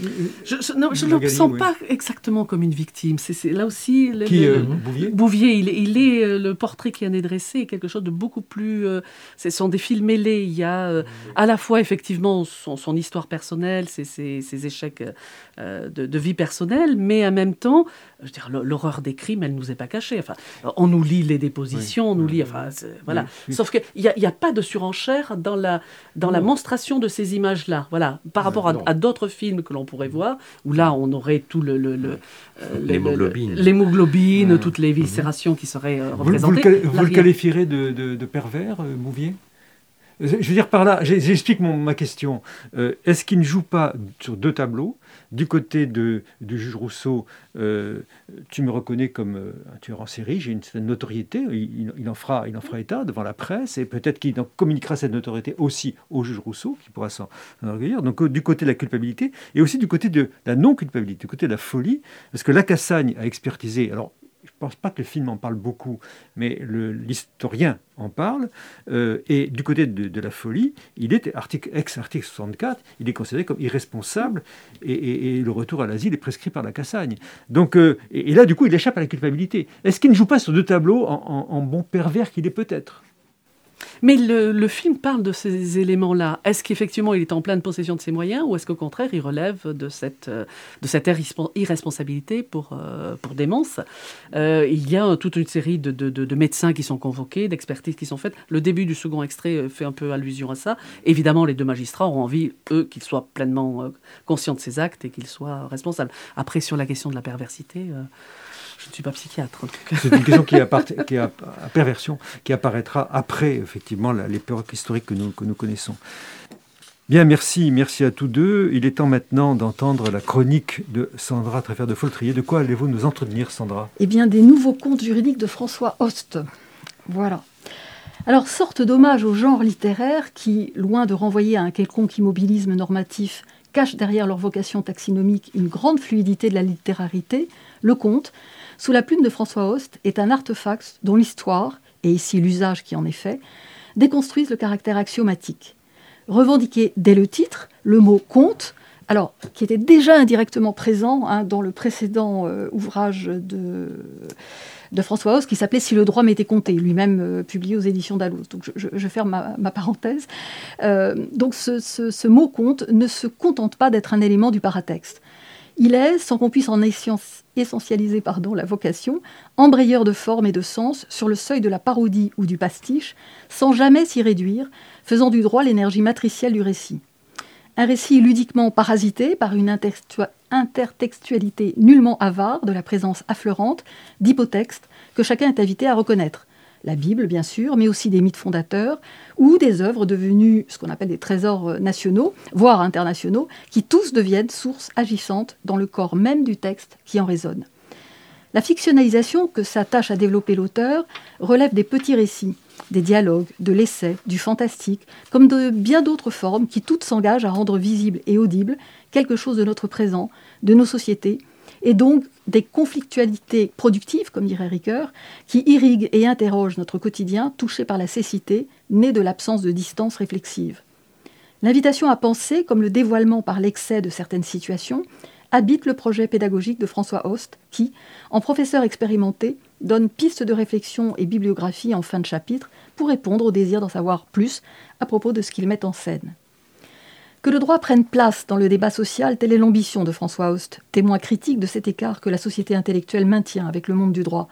Je, je- non, je ne le Magali, sens oui. pas exactement comme une victime. C'est c'est là aussi. le- Qui, le- euh, Bouvier Bouvier, il, est- il est euh, le portrait qui en est dressé est quelque chose de beaucoup plus. euh, ce sont des fils mêlés. Il y a euh, à la fois effectivement son, son histoire personnelle, ses, ses- ses échecs euh, de, de vie personnelle, mais en même temps, je veux dire, l'horreur des crimes, elle nous est pas cachée. Enfin, on nous lit les dépositions, on nous lit. Enfin, voilà. Oui, oui. Sauf qu'il n'y a, il y a pas de surenchère dans la dans la monstration de ces images-là. Voilà, par rapport à, d'autres films que l'on pourrait voir, où là on aurait tout le, le- le- euh, L'hémoglobine. l'hémoglobine, toutes les viscérations qui seraient euh, Vous, vous le, représentées. Là, vous le qualifierez de, de- de pervers, euh, Bouvier Je veux dire par là, j'explique ma question. Euh, Est-ce qu'il ne joue pas sur deux tableaux? Du côté de, du juge Rousseau, euh, tu me reconnais comme euh, un tueur en série, j'ai une certaine notoriété, il, en fera, en état devant la presse, et peut-être qu'il communiquera cette notoriété aussi au juge Rousseau, qui pourra s'en enorgueillir. Donc euh, du côté de la culpabilité, et aussi du côté de la non-culpabilité, du côté de la folie, parce que Lacassagne a expertisé, je ne pense pas que le film en parle beaucoup, mais l'historien en parle. euh, et du côté de, la folie, il est article, ex-article 64, il est considéré comme irresponsable et, le retour à l'asile est prescrit par la Cassagne. Donc, euh, et, là, du coup, il échappe à la culpabilité. Est-ce qu'il ne joue pas sur deux tableaux en bon pervers qu'il est peut-être? Mais le, film parle de ces éléments-là. Est-ce qu'effectivement il est en pleine possession de ses moyens ou est-ce qu'au contraire il relève de cette, euh, irresponsabilité pour, euh, pour démence? Euh, Il y a toute une série de, de- de- de médecins qui sont convoqués, d'expertises qui sont faites. Le début du second extrait fait un peu allusion à ça. Évidemment, les deux magistrats ont envie, eux, qu'ils soient pleinement conscients de ces actes et qu'ils soient responsables. Après, sur la question de la perversité, je ne suis pas psychiatre. C'est une question qui, appart- qui a à perversion, qui apparaîtra après, effectivement, la- l'époque historique que nous, que nous connaissons. Bien, merci, merci à tous deux. Il est temps maintenant d'entendre la chronique de Sandra Tréfer de Foltrier. De quoi allez-vous nous entretenir, Sandra? Eh bien, des nouveaux contes juridiques de François Host. Voilà. Alors, sorte d'hommage au genre littéraire qui, loin de renvoyer à un quelconque immobilisme normatif, cache derrière leur vocation taxinomique une grande fluidité de la littérarité, le conte, sous la plume de François Host, est un artefact dont l'histoire, et ici l'usage qui en est fait, déconstruisent le caractère axiomatique. Revendiqué dès le titre, le mot conte, alors qui était déjà indirectement présent hein, dans le précédent euh, ouvrage de, François Host qui s'appelait Si le droit m'était compté, lui-même euh, publié aux éditions Dalloz. Donc je, ferme ma, parenthèse. Euh, donc ce mot conte ne se contente pas d'être un élément du paratexte. Il est, sans qu'on puisse en essentialiser la vocation, embrayeur de forme et de sens sur le seuil de la parodie ou du pastiche, sans jamais s'y réduire, faisant du droit l'énergie matricielle du récit. Un récit ludiquement parasité par une intertextua- intertextualité nullement avare de la présence affleurante d'hypotextes que chacun est invité à reconnaître. La Bible, bien sûr, mais aussi des mythes fondateurs ou des œuvres devenues ce qu'on appelle des trésors euh, nationaux, voire internationaux, qui tous deviennent sources agissantes dans le corps même du texte qui en résonne. La fictionnalisation que s'attache à développer l'auteur relève des petits récits, des dialogues, de l'essai, du fantastique, comme de bien d'autres formes qui toutes s'engagent à rendre visible et audible quelque chose de notre présent, de nos sociétés, et donc des conflictualités productives, comme dirait Ricoeur, qui irriguent et interrogent notre quotidien touché par la cécité, née de l'absence de distance réflexive. L'invitation à penser, comme le dévoilement par l'excès de certaines situations, habite le projet pédagogique de François Host, qui, en professeur expérimenté, donne pistes de réflexion et bibliographie en fin de chapitre pour répondre au désir d'en savoir plus à propos de ce qu'il met en scène. Que le droit prenne place dans le débat social, telle est l'ambition de François Host, témoin critique de cet écart que la société intellectuelle maintient avec le monde du droit.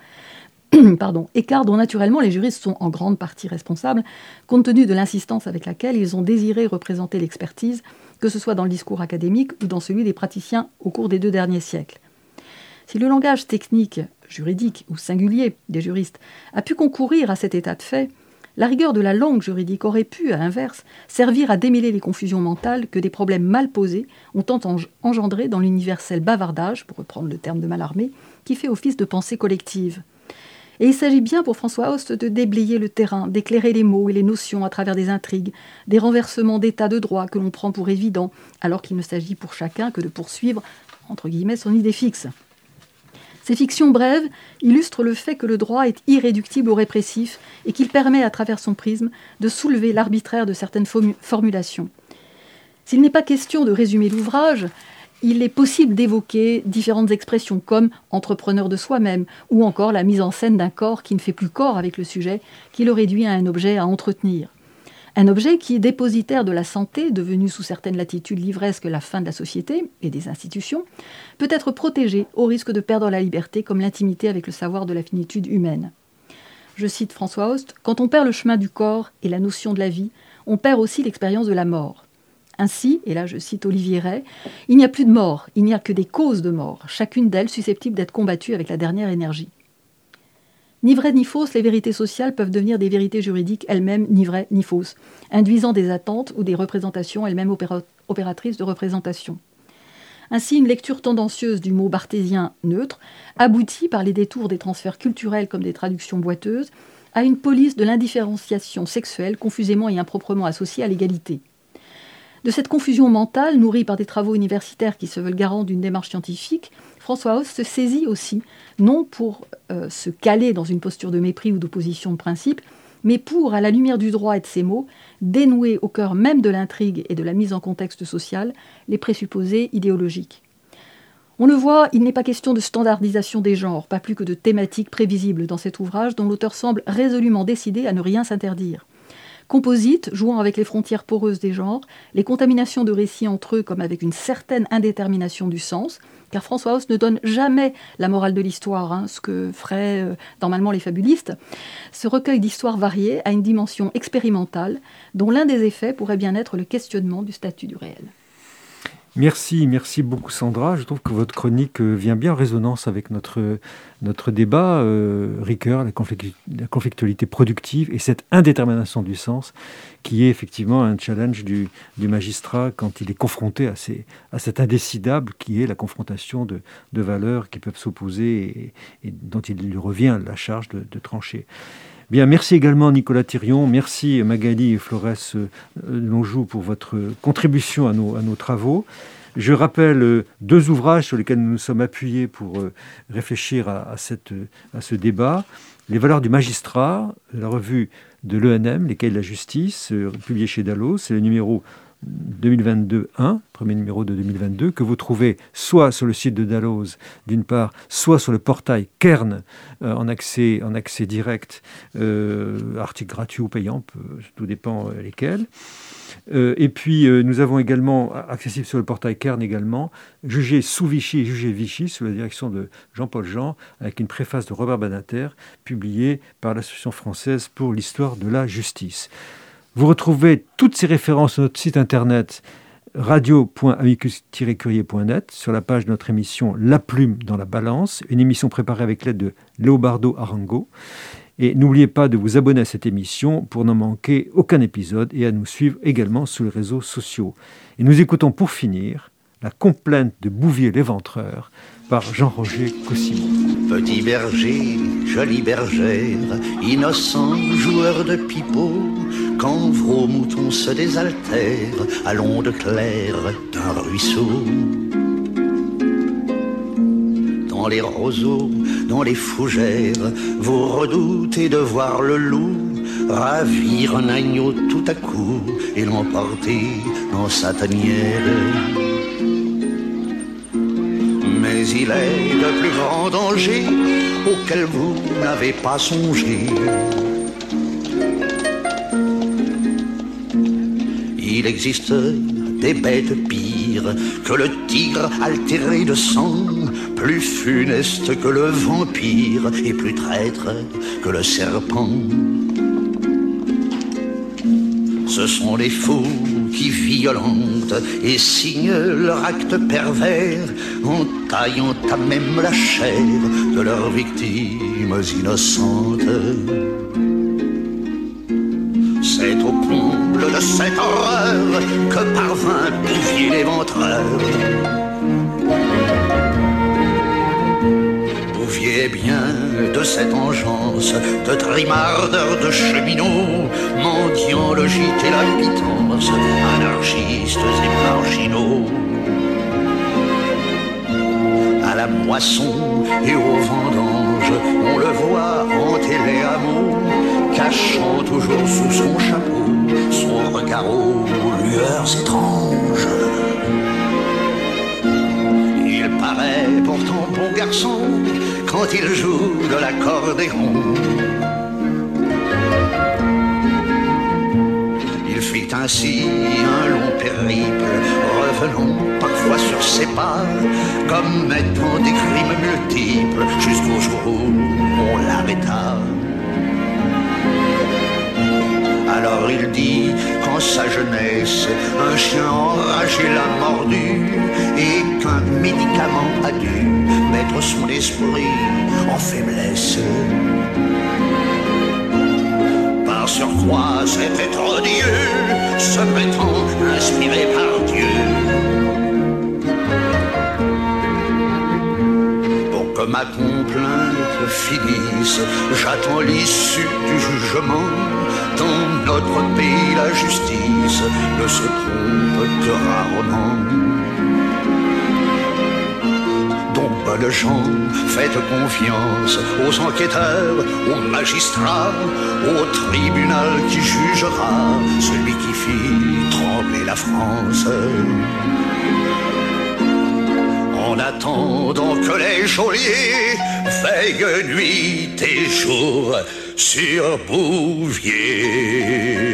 Pardon, écart dont naturellement les juristes sont en grande partie responsables, compte tenu de l'insistance avec laquelle ils ont désiré représenter l'expertise, que ce soit dans le discours académique ou dans celui des praticiens au cours des deux derniers siècles. Si le langage technique, juridique ou singulier des juristes a pu concourir à cet état de fait, la rigueur de la langue juridique aurait pu, à l'inverse, servir à démêler les confusions mentales que des problèmes mal posés ont engendré dans l'universel bavardage, pour reprendre le terme de Mallarmé, qui fait office de pensée collective. Et il s'agit bien pour François Host de déblayer le terrain, d'éclairer les mots et les notions à travers des intrigues, des renversements d'état de droit que l'on prend pour évidents, alors qu'il ne s'agit pour chacun que de poursuivre, entre guillemets, son idée fixe. Ces fictions brèves illustrent le fait que le droit est irréductible au répressif et qu'il permet, à travers son prisme, de soulever l'arbitraire de certaines formulations. S'il n'est pas question de résumer l'ouvrage, il est possible d'évoquer différentes expressions comme entrepreneur de soi-même ou encore la mise en scène d'un corps qui ne fait plus corps avec le sujet, qui le réduit à un objet à entretenir. Un objet qui est dépositaire de la santé, devenu sous certaines latitudes livresque la fin de la société et des institutions, peut être protégé au risque de perdre la liberté comme l'intimité avec le savoir de la finitude humaine. Je cite François Host, Quand on perd le chemin du corps et la notion de la vie, on perd aussi l'expérience de la mort. Ainsi, et là je cite Olivier Ray, il n'y a plus de mort, il n'y a que des causes de mort, chacune d'elles susceptible d'être combattue avec la dernière énergie. Ni vraies ni fausses, les vérités sociales peuvent devenir des vérités juridiques elles-mêmes ni vraies ni fausses, induisant des attentes ou des représentations elles-mêmes opératrices de représentation. Ainsi, une lecture tendancieuse du mot barthésien neutre aboutit, par les détours des transferts culturels comme des traductions boiteuses, à une police de l'indifférenciation sexuelle confusément et improprement associée à l'égalité. De cette confusion mentale, nourrie par des travaux universitaires qui se veulent garants d'une démarche scientifique, François Hauss se saisit aussi, non pour euh, se caler dans une posture de mépris ou d'opposition de principe, mais pour, à la lumière du droit et de ses mots, dénouer au cœur même de l'intrigue et de la mise en contexte social les présupposés idéologiques. On le voit, il n'est pas question de standardisation des genres, pas plus que de thématiques prévisibles dans cet ouvrage dont l'auteur semble résolument décidé à ne rien s'interdire. Composite, jouant avec les frontières poreuses des genres, les contaminations de récits entre eux comme avec une certaine indétermination du sens, car François Hauss ne donne jamais la morale de l'histoire, hein, ce que feraient euh, normalement les fabulistes. Ce recueil d'histoires variées a une dimension expérimentale, dont l'un des effets pourrait bien être le questionnement du statut du réel. Merci, merci beaucoup Sandra. Je trouve que votre chronique euh, vient bien en résonance avec notre, notre débat, euh, Ricoeur, la, conflictualité productive et cette indétermination du sens qui est effectivement un challenge du, magistrat quand il est confronté à, ces, à cet indécidable qui est la confrontation de, valeurs qui peuvent s'opposer et, dont il lui revient la charge de trancher. Bien, merci également Nicolas Thirion, merci Magali et Flores euh, Longjoux pour votre contribution à nos, travaux. Je rappelle euh, deux ouvrages sur lesquels nous nous sommes appuyés pour euh, réfléchir à, à ce débat. Les valeurs du magistrat, la revue de l'ENM, Les cahiers de la justice, publié chez Dallos, c'est le numéro 2022-1, premier numéro de 2022, que vous trouvez soit sur le site de Dalloz, d'une part, soit sur le portail Kern, euh, en, accès, en accès direct, euh, article gratuit ou payant, tout dépend euh, lesquels. et puis, nous avons également, accessible sur le portail Kern également, Jugé sous Vichy et Jugé Vichy, sous la direction de Jean-Paul Jean, avec une préface de Robert Banater, publiée par l'Association française pour l'histoire de la justice. Vous retrouvez toutes ces références sur notre site internet radio.amicus-curier.net sur la page de notre émission La Plume dans la Balance, une émission préparée avec l'aide de Leobardo Arango. Et n'oubliez pas de vous abonner à cette émission pour n'en manquer aucun épisode et à nous suivre également sur les réseaux sociaux. Et nous écoutons pour finir la complainte de Bouvier l'éventreur par Jean-Roger Cossimon. Petit berger, jolie bergère, innocent joueur de pipeau, quand vos moutons se désaltèrent à l'onde claire d'un ruisseau. Dans les roseaux, dans les fougères, vous redoutez de voir le loup ravir un agneau tout à coup et l'emporter dans sa tanière mais il est de plus grand danger auquel vous n'avez pas songé. Il existe des bêtes pires que le tigre altéré de sang, plus funeste que le vampire et plus traître que le serpent. Ce sont les fous qui violentent et signent leur acte pervers en taillant à même la chair de leurs victimes innocentes. C'est au comble de cette horreur que parvint Bouvier l'éventreur. Bouvier bien de cette engeance, de trimardeur de cheminots, mendiant le gîte et la pitance, anarchistes et marginaux moisson et aux vendanges, on le voit hanter les hameaux, cachant toujours sous son chapeau son regard aux lueurs étranges. Il paraît pourtant bon garçon quand il joue de l'accordéon. Il fit ainsi un long périple, revenant parfois sur ses pas, commettant des crimes multiples jusqu'au jour où on l'arrêta. Alors il dit qu'en sa jeunesse, un chien enragé l'a mordu et qu'un médicament a dû mettre son esprit en faiblesse. Par surcroît, c'était odieux, se prétend inspiré par Dieu. Ma complainte finisse, j'attends l'issue du jugement. Dans notre pays, la justice ne se trompe que rarement. Donc, bonnes gens, faites confiance aux enquêteurs, aux magistrats, au tribunal qui jugera celui qui fit trembler la France. En attendant que les geôliers veillent nuit et jour sur Bouvier.